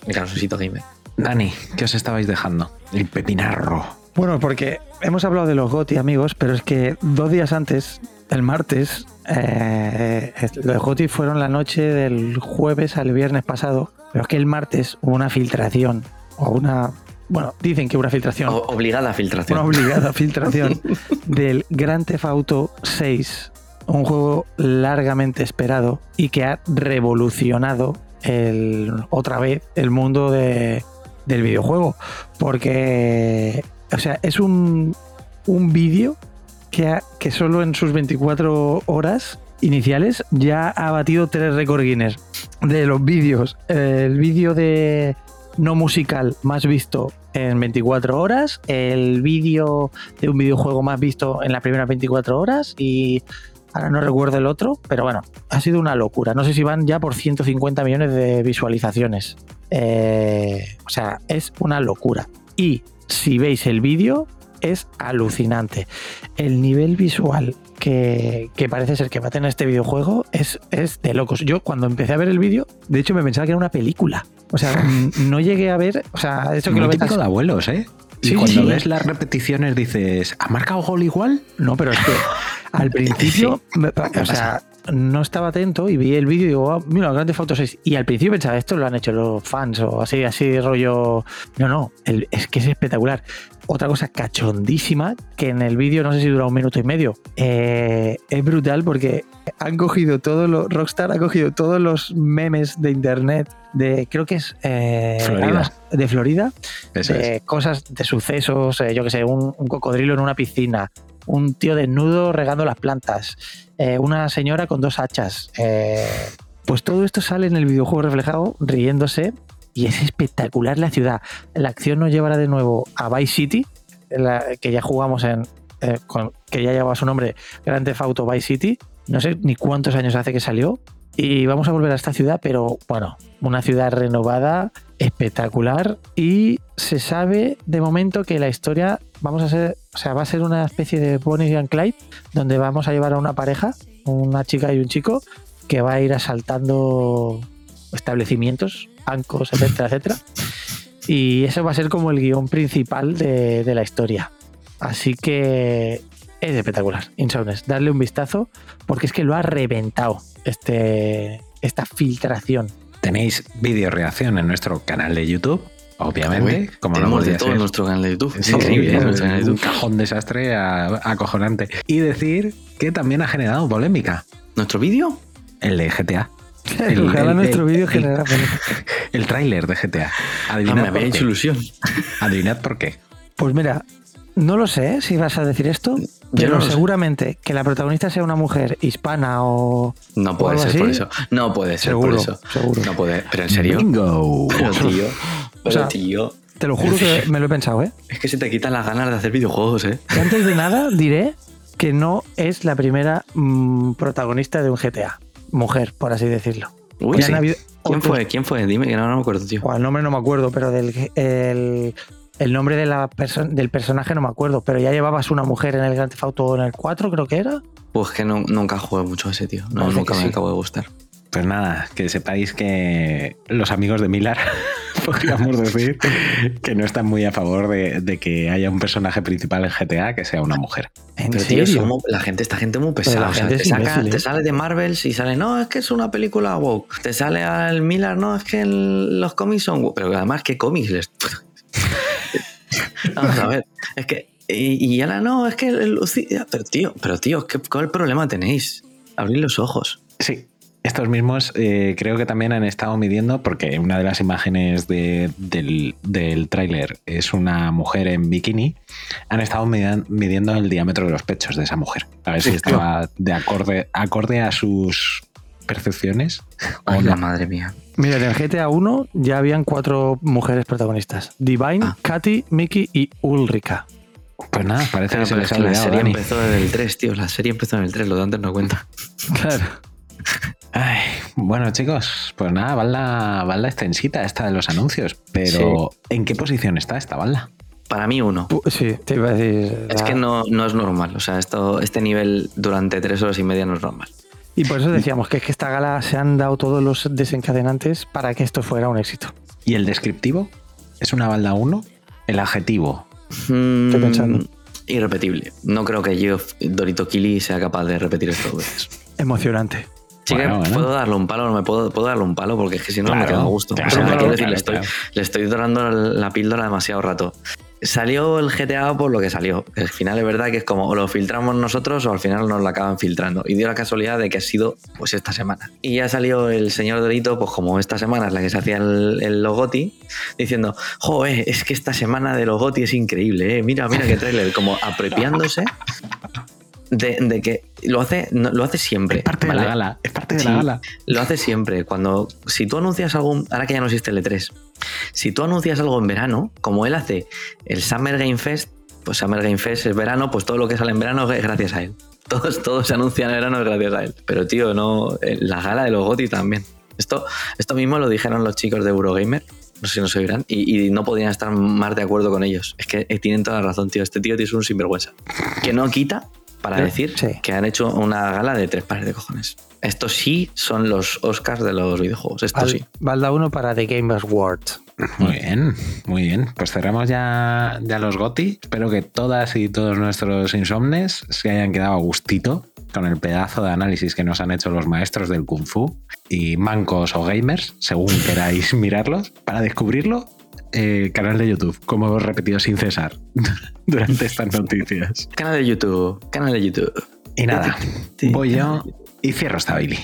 el corazoncito gamer. Dani, ¿qué os estabais dejando? El pepinarro. Bueno, porque hemos hablado de los GOTI, amigos, pero es que dos días antes, el martes, eh, los de GOTY fueron la noche del jueves al viernes pasado, pero es que el martes hubo una filtración, o una, bueno, dicen que una filtración, O- obligada filtración. una obligada filtración del Grand Theft Auto 6, un juego largamente esperado y que ha revolucionado el, otra vez el mundo de- del videojuego. Porque, o sea, es un, un vídeo que, que solo en sus 24 horas iniciales ya ha batido tres récords Guinness de los vídeos. El vídeo de no musical más visto en 24 horas, el vídeo de un videojuego más visto en las primeras 24 horas y ahora no recuerdo el otro, pero bueno, ha sido una locura. No sé si van ya por 150 millones de visualizaciones. Eh, o sea, es una locura. Y si veis el vídeo, es alucinante. El nivel visual que, que parece ser que va a tener este videojuego es, es de locos. Yo cuando empecé a ver el vídeo, de hecho me pensaba que era una película. O sea, no llegué a ver, o sea, eso que Muy lo ves de abuelos, ¿eh? Y Sí, cuando sí. ves las repeticiones dices, ¿ha marcado gol igual? No, pero es que al principio, me- o sea, no estaba atento y vi el vídeo y digo, "Ah, mira, Grande Foto 6. Y al principio pensaba, esto lo han hecho los fans o así, así rollo. No, no, el- es que es espectacular. Otra cosa cachondísima, que en el vídeo no sé si dura un minuto y medio. eh, es brutal porque han cogido todos los. Rockstar ha cogido todos los memes de internet de. Creo que es. eh, Florida. de Florida Eso de cosas, de sucesos, eh, yo que sé, un, un cocodrilo en una piscina, un tío desnudo regando las plantas, eh, una señora con dos hachas. pues todo esto sale en el videojuego reflejado, riéndose, y es espectacular la ciudad. La acción nos llevará de nuevo a Vice City, la- que ya jugamos en. eh, que ya lleva su nombre, Grand Theft Auto Vice City. No sé ni cuántos años hace que salió. Y vamos a volver a esta ciudad, pero bueno, una ciudad renovada, espectacular. Y se sabe de momento que la historia vamos a ser, o sea, va a ser una especie de Bonnie and Clyde, donde vamos a llevar a una pareja, una chica y un chico, que va a ir asaltando establecimientos, bancos, etcétera, etcétera. Y eso va a ser como el guion principal de, de la historia. Así que es espectacular, Insomnes. Darle un vistazo porque es que lo ha reventado este, esta filtración. Tenéis vídeo reacción en nuestro canal de YouTube, obviamente, Uy, como lo tenemos hemos de todo en hacer. nuestro canal de YouTube. Es Sí, increíble, sí, es nuestro canal de un YouTube. cajón desastre acojonante. Y decir que también ha generado polémica. ¿Nuestro vídeo? El de GTA. Ojalá nuestro vídeo el- generara El tráiler de GTA. Ah, Adivinad me por había qué. hecho ilusión. Adivinad por qué. Pues mira, no lo sé si vas a decir esto, pero no lo sé. seguramente que la protagonista sea una mujer hispana o. No o puede algo ser así. por eso. No puede ser Seguro, por eso. seguro. No puede. Pero en serio. Bingo. Pero tío. Pero sea, tío. Te lo juro que me lo he pensado, ¿eh? Es que se te quitan las ganas de hacer videojuegos, ¿eh? Y antes de nada, diré que no es la primera mm, protagonista de un GTA. Mujer, por así decirlo. Uy, sí. habido ¿Quién fue? ¿Quién fue? Dime que no, no me acuerdo, tío. o el nombre no me acuerdo, pero del el, el nombre de la perso- del personaje no me acuerdo. Pero ya llevabas una mujer en el Grand Theft Auto en el 4, creo que era. Pues que no- nunca jugué mucho a ese, tío. No, Parece nunca me sí. acabo de gustar. Pues nada, que sepáis que los amigos de Milar, podríamos decir, que no están muy a favor de, de que haya un personaje principal en GTA que sea una mujer. ¿En Pero tío, serio? somos- la gente, esta gente muy pesada. la o sea, gente te, saca- imbécil, ¿eh? te sale de Marvels y sale, no, es que es una película woke. Te sale al Miller, no, es que el- los cómics son woke. Pero además, ¿qué cómics les.? Vamos a ver. Es que. Y, y ahora no, es que. el Luci- Pero tío, pero tío, ¿qué, ¿cuál problema tenéis? Abrir los ojos. Sí, estos mismos eh, creo que también han estado midiendo, porque una de las imágenes de- del, del tráiler es una mujer en bikini, han estado midan- midiendo el diámetro de los pechos de esa mujer. A ver si estaba de acorde, acorde a sus percepciones. o Ay, no. la madre mía. Mira, en el GTA 1 ya habían cuatro mujeres protagonistas: Divine, Ah. Katy, Mickey y Ulrika. Pues nada, parece Claro, que se les es ha que la olvidado, serie Dani. empezó desde el 3, tío. La serie empezó en el 3, lo de antes no cuenta. Claro. Ay, bueno, chicos, pues nada, balda, balda extensita esta de los anuncios. Pero, ¿en qué posición está esta balda? Para mí, uno. Sí, te iba a decir. Es la- que no, no es normal. O sea, esto, este nivel durante tres horas y media no es normal. Y por eso decíamos que es que esta gala se han dado todos los desencadenantes para que esto fuera un éxito. ¿Y el descriptivo? ¿Es una balda 1? El adjetivo. Estoy pensando. Irrepetible. No creo que Geoff Dorito Kili sea capaz de repetir esto dos veces. Emocionante. Sí que Bueno, bueno. puedo darle un palo, no me puedo, puedo darle un palo porque es que si no me Claro, quedo a gusto. claro, o sea, claro, quiero decir, claro, le, estoy, le estoy dorando la píldora demasiado rato. Salió el GTA por lo que salió. Al final es verdad que es como o lo filtramos nosotros o al final nos lo acaban filtrando. Y dio la casualidad de que ha sido pues esta semana. Y ya salió el señor Dorito, pues como esta semana es la que se hacía el, el Logoti, diciendo, joder, es que esta semana de Logoti es increíble, ¿eh? mira, mira qué trailer, como apropiándose de, de que lo hace, no- lo hace siempre. Es parte de la gala, es parte de Sí, la gala. Lo hace siempre. Cuando, si tú anuncias algún, ahora que ya no existe el E3, si tú anuncias algo en verano, como él hace el Summer Game Fest, pues Summer Game Fest es verano, pues todo lo que sale en verano es gracias a él. Todos, todos se anuncian en verano es gracias a él. Pero tío, no, eh, la gala de los GOTY también. Esto, esto mismo lo dijeron los chicos de Eurogamer, no sé si nos oirán, y, y no podían estar más de acuerdo con ellos. Es que eh, tienen toda la razón, tío. Este tío es un sinvergüenza. Que no quita para Sí, decir sí. que han hecho una gala de tres pares de cojones. Estos sí son los Oscars de los videojuegos. Esto Val- sí. Valda 1 para The Game Awards. Muy bien, muy bien. Pues cerramos ya, ya los GOTI. Espero que todas y todos nuestros insomnes se hayan quedado a gustito con el pedazo de análisis que nos han hecho los maestros del Kung Fu y mancos o gamers, según queráis mirarlos. Para descubrirlo, eh, canal de YouTube, como hemos repetido sin cesar durante estas noticias. Canal de YouTube. Canal de YouTube. Y nada, voy yo y cierro esta Billy.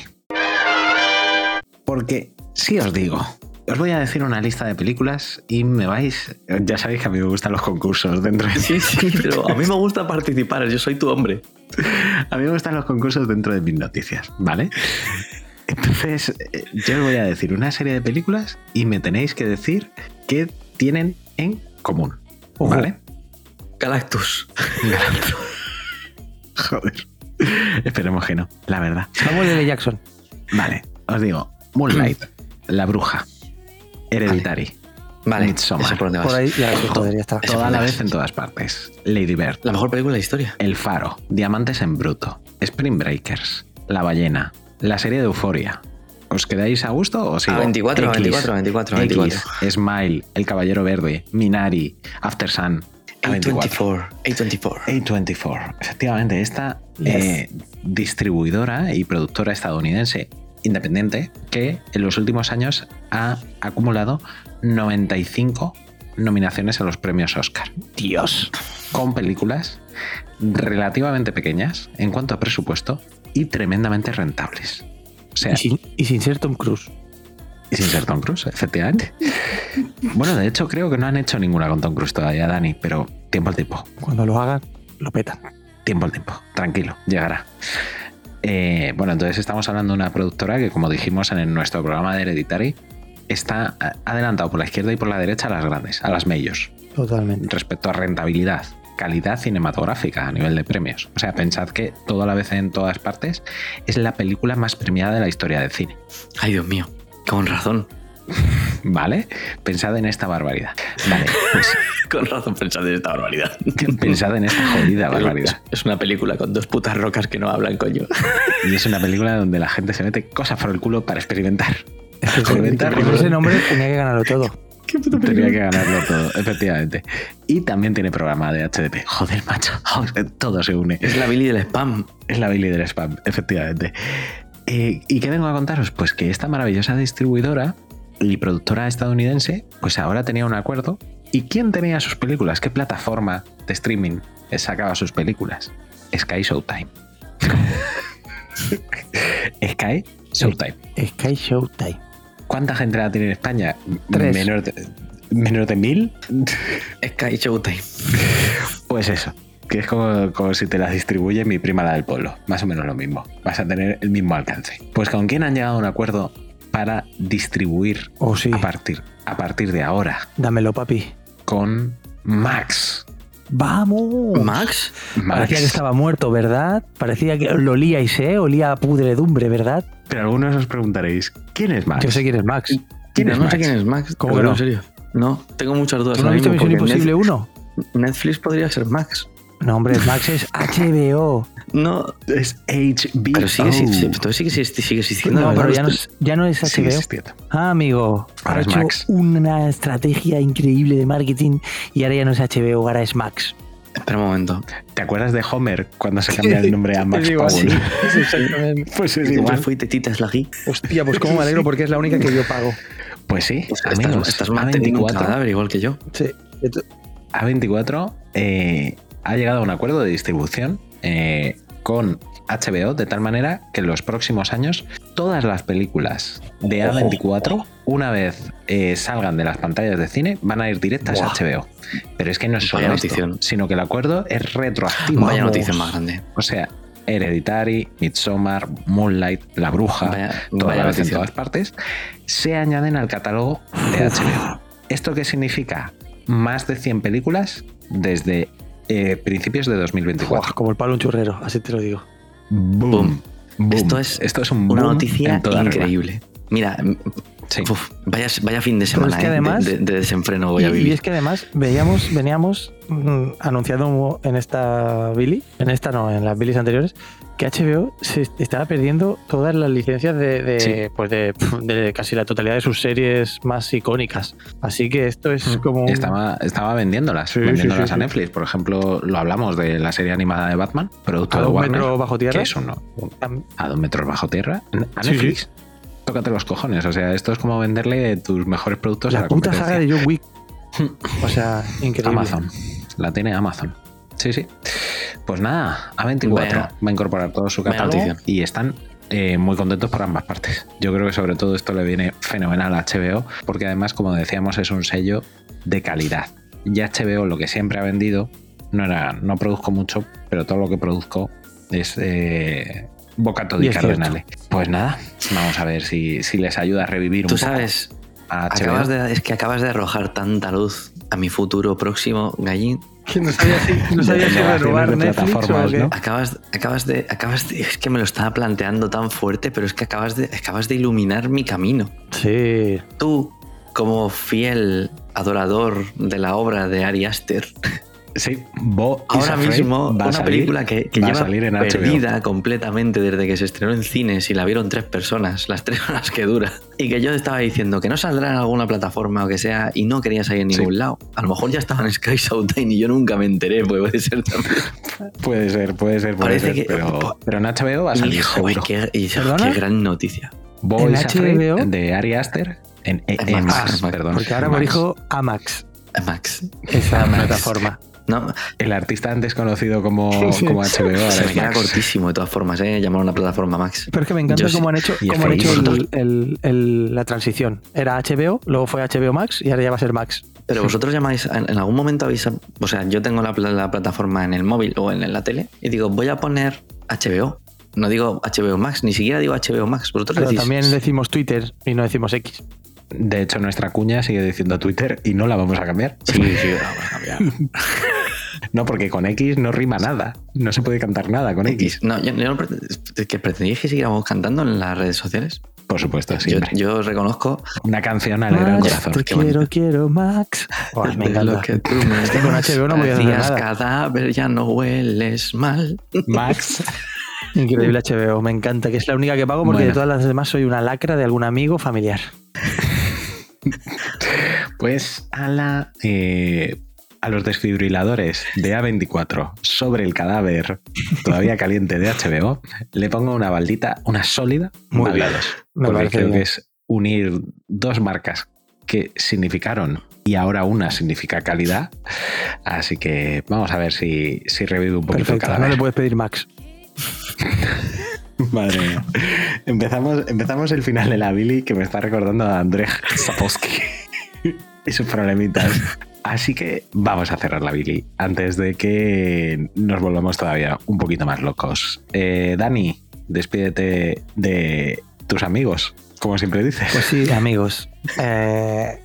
Porque si os digo, os voy a decir una lista de películas y me vais. Ya sabéis que a mí me gustan los concursos dentro de Sí, sí, pero a mí me gusta participar. Yo soy tu hombre. A mí me gustan los concursos dentro de mis noticias, ¿vale? Entonces, eh, yo os voy a decir una serie de películas y me tenéis que decir qué tienen en común, ¿vale? Galactus. Joder. Esperemos que no, la verdad. Samuel L. Jackson. Vale, os digo, Moonlight, La Bruja, Hereditary, Vale, Midsommar. por dónde vas. Por ahí, ya, sí, joder, ya está. Ese Toda la vez en todas partes. Lady Bird, La mejor película de la historia. El Faro, Diamantes en Bruto, Spring Breakers, La Ballena, la serie de Euforia. ¿Os quedáis a gusto o sigo? A 24, X, 24, 24, X, 24. Smile, El Caballero Verde, Minari, After Sun. A24. A24. A24. A24. Efectivamente, esta Yes. eh, distribuidora y productora estadounidense independiente que en los últimos años ha acumulado 95 nominaciones a los premios Oscar. Dios. Con películas relativamente pequeñas en cuanto a presupuesto y tremendamente rentables. O sea, Y sin, y sin ser Tom Cruise. y sin ser Tom Cruise, efectivamente. Bueno, de hecho creo que no han hecho ninguna con Tom Cruise todavía, Dani, pero tiempo al tiempo. Cuando lo hagan, lo petan. Tiempo al tiempo, tranquilo, llegará. Eh, bueno, entonces estamos hablando de una productora que, como dijimos en nuestro programa de Hereditary, está adelantado por la izquierda y por la derecha a las grandes, a las medios, Totalmente. respecto a rentabilidad, calidad cinematográfica a nivel de premios. O sea, pensad que todo a la vez en todas partes es la película más premiada de la historia del cine. Ay, Dios mío. Con razón. ¿Vale? Pensad en esta barbaridad. Vale, pues Con razón pensad en esta barbaridad. pensad en esta jodida barbaridad. Es una película con dos putas rocas que no hablan, coño. Y es una película donde la gente se mete cosas por el culo para experimentar. Experimentar. con ese nombre tenía que ganarlo todo. Tenía que ganarlo todo, efectivamente. Y también tiene programa de HDP. Joder, macho. Joder, todo se une. Es la Billy del spam. Es la Billy del spam, efectivamente. Eh, ¿Y qué vengo a contaros? Pues que esta maravillosa distribuidora y productora estadounidense, pues ahora tenía un acuerdo. ¿Y quién tenía sus películas? ¿Qué plataforma de streaming sacaba sus películas? Sky Showtime. Sky Showtime. Sky Showtime. ¿Cuánta gente la tiene en España? Tres. Menos de, menos de mil. Sky Showtime. Pues eso. Que es como, como si te las distribuye mi prima la del pueblo. Más o menos lo mismo. Vas a tener el mismo alcance. Pues con quién han llegado a un acuerdo para distribuir Oh, sí. a, partir, a partir de ahora Dámelo, papi. con Max. ¡Vamos! ¿Max? Max. Parecía que estaba muerto, ¿verdad? Parecía que lo olíais, ¿eh? Olía a pudredumbre, ¿verdad? Pero algunos os preguntaréis, ¿quién es Max? Yo sé quién es Max. ¿Quién no, es no Max? sé quién es Max. ¿Cómo que no? En serio. No, tengo muchas dudas. ¿Tú no has visto Misión Imposible Netflix- 1? Netflix podría ser Max. No, hombre, Max es HBO. No, Es HBO. pero sigue, sí, sí, sigue, sigue, sigue existiendo. No, ¿verdad? pero ya no, es, ya no es HBO. Ah, amigo. Ahora ha es hecho Max. una estrategia increíble de marketing y ahora ya no es HBO, ahora es Max. Espera un momento. ¿Te acuerdas de Homer cuando se cambia el nombre a Max. Powell? Sí, exactamente. Pues es igual. fui tetitas la G. Hostia, pues cómo me alegro porque es la única que yo pago. Pues sí, Estás, amigos, estás manteniendo un A24, cadáver igual que yo. Sí. A24 eh, ha llegado a un acuerdo de distribución eh, con HBO de tal manera que en los próximos años todas las películas de A24, una vez eh, salgan de las pantallas de cine, van a ir directas a HBO. Pero es que no es solo esto, sino que el acuerdo es retroactivo. Vaya Vamos. noticia más grande. O sea, Hereditary, Midsommar, Moonlight, La Bruja, Vaya- las en todas partes, se añaden al catálogo de HBO. ¿Esto qué significa? Más de 100 películas desde eh, principios de 2024. Buah, como el palo un churrero, así te lo digo. Boom. Boom. Boom. Esto es Esto es un Una noticia en toda regla. increíble. Mira, m- Sí. uf, vaya, vaya fin de semana es que eh, de- además- de, de desenfreno voy Y, a y vivir. es que además veíamos, veníamos mm, anunciando en esta Billy, en esta no, en las Billys anteriores, que HBO se estaba perdiendo todas las licencias de, de, Sí. pues de, de casi la totalidad de sus series más icónicas. Así que esto es como un- Estaba, estaba vendiéndolas, Sí, vendiéndolas sí, a. Netflix. Por ejemplo, lo hablamos de la serie animada de Batman, producto a de dos Warner, metros bajo tierra. que es uno, a dos metros bajo tierra, a Netflix. Tócate los cojones. O sea, esto es como venderle tus mejores productos a La la puta saga de John Wick. O sea, increíble. Amazon. La tiene Amazon. Sí, sí. Pues nada, A24 Vaya- va a incorporar todo su catálogo y están eh, muy contentos por ambas partes. Yo creo que sobre todo esto le viene fenomenal a HBO porque además, como decíamos, es un sello de calidad. Y HBO lo que siempre ha vendido no era, no produzco mucho, pero todo lo que produzco es eh, bocato Y di es cierto. cardenale. Pues nada, vamos a ver si, si les ayuda a revivir un Tú poco sabes, a HBO. acabas de, es que acabas de arrojar tanta luz a mi futuro próximo gallín. Que no sabía si, no sabía si Renovaciones renovar Netflix o plataformas, qué. ¿no? Acabas, acabas de, acabas de, es que me lo estaba planteando tan fuerte, pero es que acabas de, acabas de iluminar mi camino. Sí. Tú, como fiel adorador de la obra de Ari Aster, Sí, Bo ahora mismo va a una salir- película que, que lleva salir en HBO. perdida completamente desde que se estrenó en cines y la vieron tres personas, las tres horas que dura, y que yo estaba diciendo que no saldrá en alguna plataforma o que sea y no quería salir en Sí. ningún lado. A lo mejor ya estaba en Sky Showtime y yo nunca me enteré, pues puede ser también. Puede ser, puede ser, puede Parece ser. que- pero, pero en HBO va a salir Hijo, seguro. qué, y- ¿Perdona? qué gran noticia. Bo ¿En is Afraid HBO? de Ari Aster en, en- En Max, Max, Max, perdón. Porque ahora me Max. dijo Amax, Max. esa plataforma. No, El artista antes conocido como, Sí. como HBO se me queda Max. cortísimo de todas formas, ¿eh? Llamar a una plataforma Max. Pero es que me encanta Yo cómo han hecho, cómo han hecho el- el- el- la transición. Era HBO, luego fue HBO Max y ahora ya va a ser Max. Pero vosotros llamáis, en, algún momento habéis, o sea, yo tengo la, pla- la plataforma en el móvil o en, la tele y digo, voy a poner HBO. No digo HBO Max, ni siquiera digo HBO Max. Vosotros Pero decís, también decimos Twitter y no decimos X. De hecho, nuestra cuña sigue diciendo Twitter y no la vamos a cambiar. Sí, sí, la vamos a cambiar. No, porque con X no rima nada. No se puede cantar nada con X. X. No, yo, yo no que pretendíais que siguiéramos cantando en las redes sociales. Por supuesto, Yo, siempre. yo reconozco Una canción alegra el corazón. te quiero, bonito. quiero, Max. Buah, me encanta. lo que tú me Es que con HBO no hacer hacías nada. cadáver, ya no hueles mal. Max. Increíble HBO, me encanta, que es la única que pago porque Bueno. de todas las demás soy una lacra de algún amigo familiar. Pues a la. eh, a los desfibriladores de A24 sobre el cadáver todavía caliente de HBO, le pongo una baldita, una sólida, Muy bien. Porque creo bien. que es unir dos marcas que significaron y ahora una significa calidad. Así que vamos a ver si, si revive un poquito el Perfecto, no cadáver. le puedes pedir Max. Madre mía. Empezamos, empezamos el final de la Billy que me está recordando a Andrzej Sapowski y sus problemitas. Así que vamos a cerrar la Billy antes de que nos volvamos todavía un poquito más locos. Eh, Dani, despídete de tus amigos, como siempre dices. Pues sí, amigos. Eh,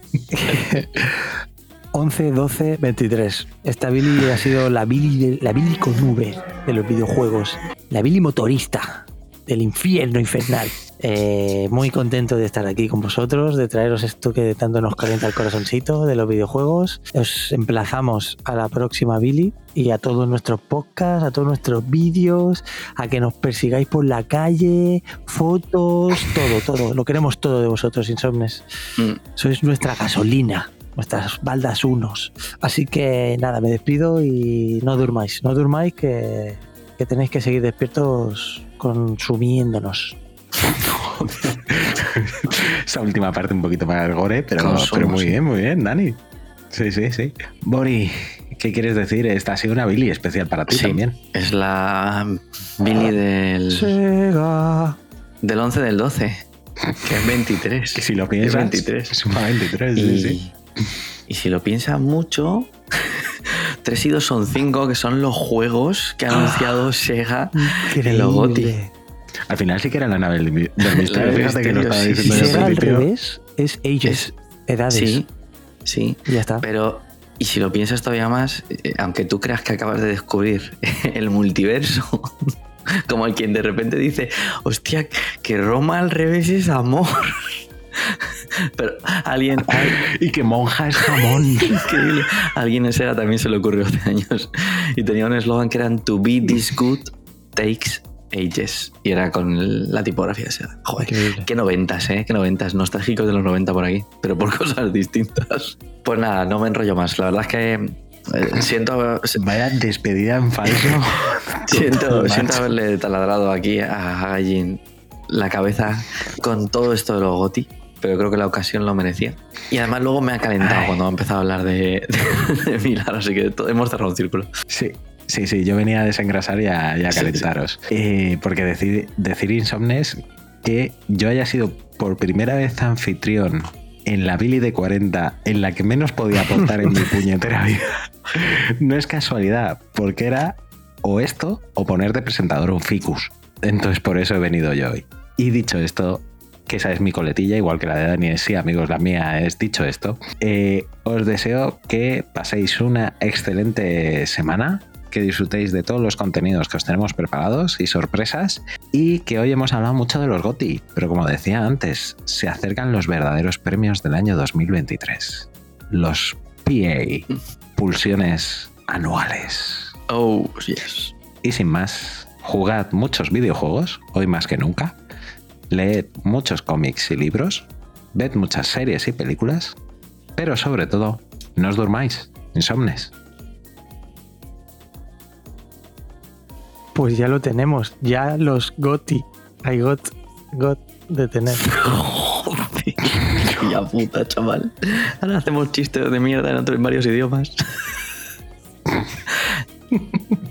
11, 12, 23. Esta Billy ha sido la Billy, de- la Billy con V de los videojuegos. La Billy motorista del infierno infernal. Eh, muy contento de estar aquí con vosotros, de traeros esto que tanto nos calienta el corazoncito de los videojuegos. Os emplazamos a la próxima Billy y a todos nuestros podcasts, a todos nuestros vídeos, a que nos persigáis por la calle, fotos, todo, todo. Lo queremos todo de vosotros, Insomnes. Mm, Sois nuestra gasolina. nuestras baldas unos. Así que nada, me despido y no durmáis, no durmáis que, que tenéis que seguir despiertos consumiéndonos. Esa última parte un poquito más gore, pero, muy bien, muy bien, Dani. Sí, sí, sí. Bori, ¿qué quieres decir? Esta ha sido una Billy especial para ti Sí, también. Es la Billy del, Sega. del 11 del 12, que es 23. Que si lo piensas, es 23. es una 23, y, sí, sí. y si lo piensas mucho, 3 y 2 son 5, que son los juegos que ha anunciado Sega en los GOTY. Al final sí que era la nave del, mi- del misterio. Fíjate que lo estaba diciendo al será al principio. revés, es ages, edades. Sí, sí. Y ya está. Pero, y si lo piensas todavía más, eh, aunque tú creas que acabas de descubrir el multiverso, como el quien de repente dice, hostia, que Roma al revés es amor. Pero alguien, al- Y que monja es jamón. increíble, alguien en Sega también se le ocurrió hace años y tenía un eslogan que eran To be this good takes ages. Y era con el- la tipografía de Sega. Joder, Increíble. qué noventas, ¿eh? Qué noventas, nostálgicos de los 90 por aquí, pero por cosas distintas. Pues nada, no me enrollo más. La verdad es que eh, siento, Vaya despedida en falso. siento, siento haberle taladrado aquí a Gallin la cabeza con todo esto de los GOTI, pero creo que la ocasión lo merecía. Y además luego me ha calentado Ay. cuando ha empezado a hablar de, de, así que hemos cerrado un círculo. Sí, sí, sí, yo venía a desengrasar y a, y a Sí, calentaros. Eh, porque decir, decir Insomnes que yo haya sido por primera vez anfitrión en la Billy de 40 en la que menos podía aportar en mi puñetera vida, no es casualidad, porque era o esto o poner de presentador un ficus. Entonces por eso he venido yo hoy. Y dicho esto, que esa es mi coletilla, igual que la de Dani, sí, amigos, la mía es dicho esto. eh, os deseo que paséis una excelente semana, que disfrutéis de todos los contenidos que os tenemos preparados y sorpresas, y que hoy hemos hablado mucho de los GOTI, pero como decía antes, se acercan los verdaderos premios del año 2023. Los PA, pulsiones anuales. Oh, yes. Y sin más, jugad muchos videojuegos, hoy más que nunca. Leed muchos cómics y libros. Ved muchas series y películas. Pero sobre todo, no os durmáis, insomnes. Pues ya lo tenemos. Ya los GOTI. I got, got de tener. Ya puta, chaval. Ahora hacemos chistes de mierda en otros en varios idiomas.